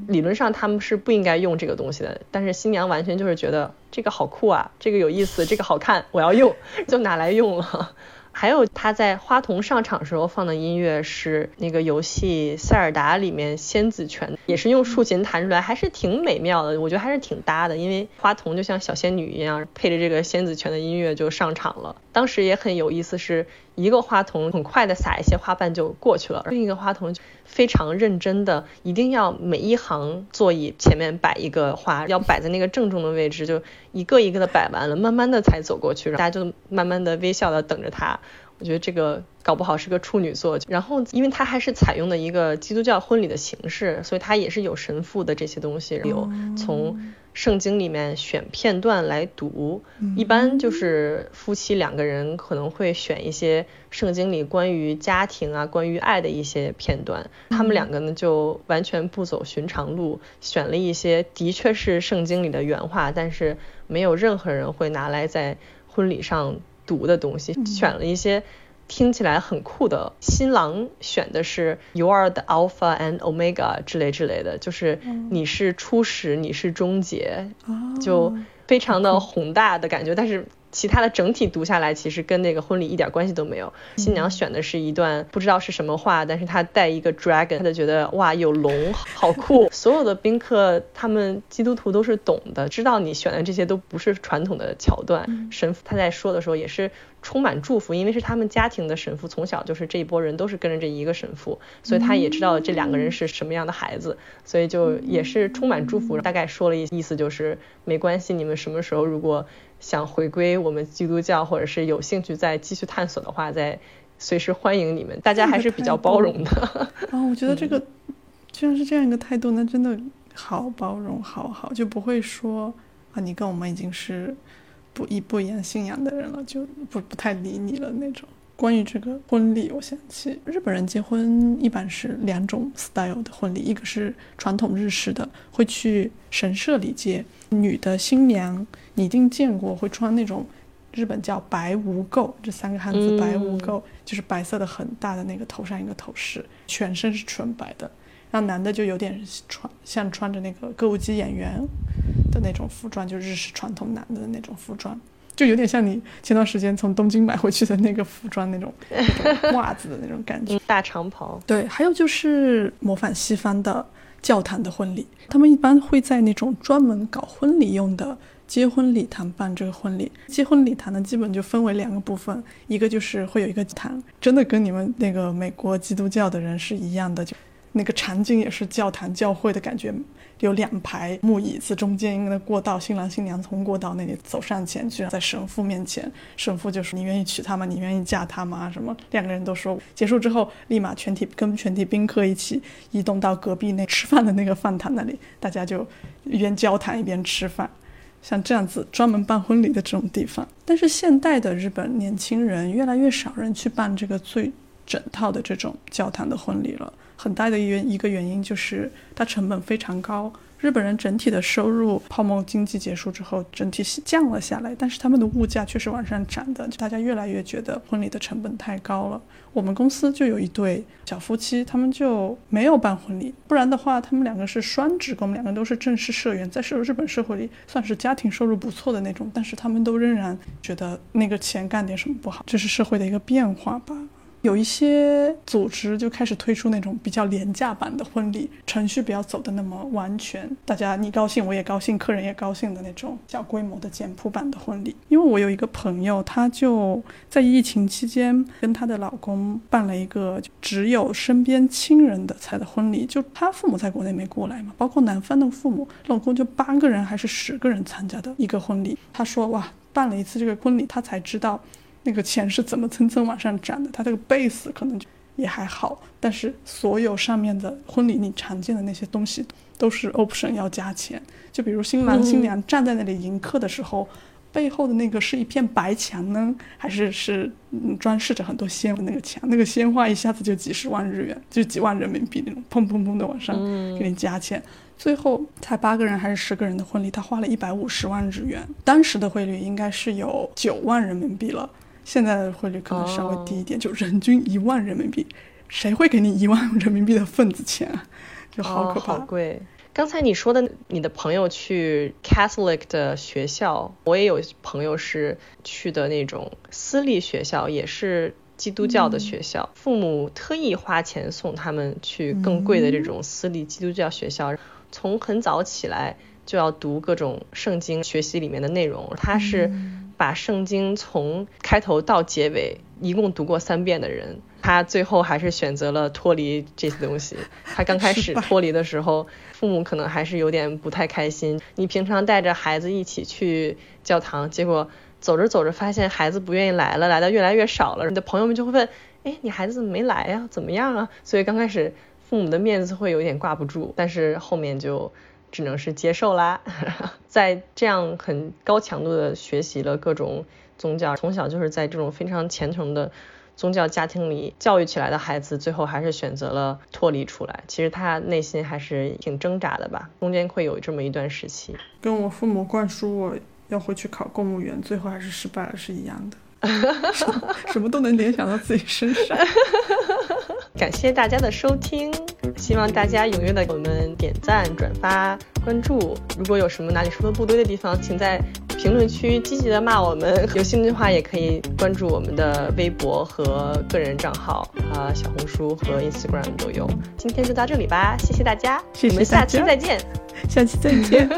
理论上他们是不应该用这个东西的。但是新娘完全就是觉得这个好酷啊，这个有意思，这个好看，我要用，就拿来用了。还有他在花童上场时候放的音乐是那个游戏《塞尔达》里面仙子泉，也是用竖琴弹出来，还是挺美妙的。我觉得还是挺搭的，因为花童就像小仙女一样，配着这个仙子泉的音乐就上场了。当时也很有意思，是一个花童很快的撒一些花瓣就过去了，另一个花童非常认真的，一定要每一行座椅前面摆一个花，要摆在那个正中的位置，就一个一个的摆完了，慢慢的才走过去，大家就慢慢的微笑的等着他。我觉得这个搞不好是个处女座。然后，因为他还是采用的一个基督教婚礼的形式，所以他也是有神父的这些东西，有从。圣经里面选片段来读，一般就是夫妻两个人可能会选一些圣经里关于家庭啊、关于爱的一些片段。他们两个呢就完全不走寻常路，选了一些的确是圣经里的原话，但是没有任何人会拿来在婚礼上读的东西，选了一些。听起来很酷的，新郎选的是 You are the Alpha and Omega 之类之类的，就是你是初始，你是终结，就非常的宏大的感觉，但是。其他的整体读下来，其实跟那个婚礼一点关系都没有。新娘选的是一段不知道是什么话，但是她带一个 dragon，她就觉得哇有龙好酷。所有的宾客他们基督徒都是懂的，知道你选的这些都不是传统的桥段。神父他在说的时候也是充满祝福，因为是他们家庭的神父，从小就是这一波人都是跟着这一个神父，所以他也知道这两个人是什么样的孩子，所以就也是充满祝福。大概说了一意思就是没关系，你们什么时候如果。想回归我们基督教，或者是有兴趣再继续探索的话，再随时欢迎你们。大家还是比较包容的。啊，我觉得这个居然是这样一个态度，那真的好包容，好好，就不会说啊，你跟我们已经是不一不一样信仰的人了，就不不太理你了那种。关于这个婚礼，我想起日本人结婚一般是两种 style 的婚礼，一个是传统日式的，会去神社里接女的新娘，你一定见过，会穿那种日本叫白无垢这三个汉字，白无垢就是白色的很大的那个头上一个头饰，全身是纯白的，然后男的就有点穿像穿着那个歌舞伎演员的那种服装，就日式传统男的那种服装。就有点像你前段时间从东京买回去的那个服装那种那种袜子的那种感觉，大长袍。对，还有就是模仿西方的教堂的婚礼，他们一般会在那种专门搞婚礼用的结婚礼堂办这个婚礼。结婚礼堂呢，基本就分为两个部分，一个就是会有一个堂，真的跟你们那个美国基督教的人是一样的，就那个场景也是教堂教会的感觉。有两排木椅子，中间一个过道，新郎新娘从过道那里走上前去，在神父面前，神父就说：“你愿意娶她吗？你愿意嫁她吗？”什么？两个人都说。结束之后，立马全体跟全体宾客一起移动到隔壁那吃饭的那个饭堂那里，大家就一边交谈一边吃饭。像这样子专门办婚礼的这种地方，但是现代的日本年轻人越来越少人去办这个最整套的这种教堂的婚礼了。很大的原一个原因就是它成本非常高。日本人整体的收入泡沫经济结束之后，整体降了下来，但是他们的物价却是往上涨的。大家越来越觉得婚礼的成本太高了。我们公司就有一对小夫妻，他们就没有办婚礼，不然的话，他们两个是双职工，两个都是正式社员，在社日本社会里算是家庭收入不错的那种，但是他们都仍然觉得那个钱干点什么不好，这是社会的一个变化吧。有一些组织就开始推出那种比较廉价版的婚礼，程序不要走的那么完全，大家你高兴我也高兴，客人也高兴的那种小规模的简朴版的婚礼。因为我有一个朋友，她就在疫情期间跟她的老公办了一个只有身边亲人的才的婚礼，就她父母在国内没过来嘛，包括男方的父母，老公就八个人还是十个人参加的一个婚礼。她说哇，办了一次这个婚礼，她才知道。那个钱是怎么蹭蹭往上涨的？它这个 base 可能就也还好，但是所有上面的婚礼你常见的那些东西都是 option 要加钱。就比如新郎新娘站在那里迎客的时候，背后的那个是一片白墙呢，还是是装饰着很多鲜花那个墙？那个鲜花一下子就几十万日元，就几万人民币那种，砰砰砰的往上给你加钱。最后才八个人还是十个人的婚礼，他花了一百五十万日元，当时的汇率应该是有九万人民币了。现在的汇率可能稍微低一点，就人均一万人民币，谁会给你一万人民币的份子钱啊？就好可怕，好贵。刚才你说的，你的朋友去 Catholic 的学校，我也有朋友是去的那种私立学校，也是基督教的学校，父母特意花钱送他们去更贵的这种私立基督教学校，从很早起来就要读各种圣经，学习里面的内容。他是。把圣经从开头到结尾一共读过三遍的人，他最后还是选择了脱离这些东西。他刚开始 脱离的时候，父母可能还是有点不太开心。你平常带着孩子一起去教堂，结果走着走着发现孩子不愿意来了，来的越来越少了。你的朋友们就会问：哎，你孩子怎么没来呀？怎么样啊？所以刚开始父母的面子会有点挂不住，但是后面就。只能是接受啦。在这样很高强度的学习了各种宗教，从小就是在这种非常虔诚的宗教家庭里教育起来的孩子，最后还是选择了脱离出来。其实他内心还是挺挣扎的吧，中间会有这么一段时期。跟我父母灌输我要回去考公务员，最后还是失败了是一样的。什么都能联想到自己身上。感谢大家的收听，希望大家踊跃的给我们点赞、转发、关注。如果有什么哪里说的不对的地方，请在评论区积极的骂我们。有兴趣的话，也可以关注我们的微博和个人账号啊，小红书和 Instagram 都有。今天就到这里吧，谢谢大家，谢谢我们下期再见，下期再见。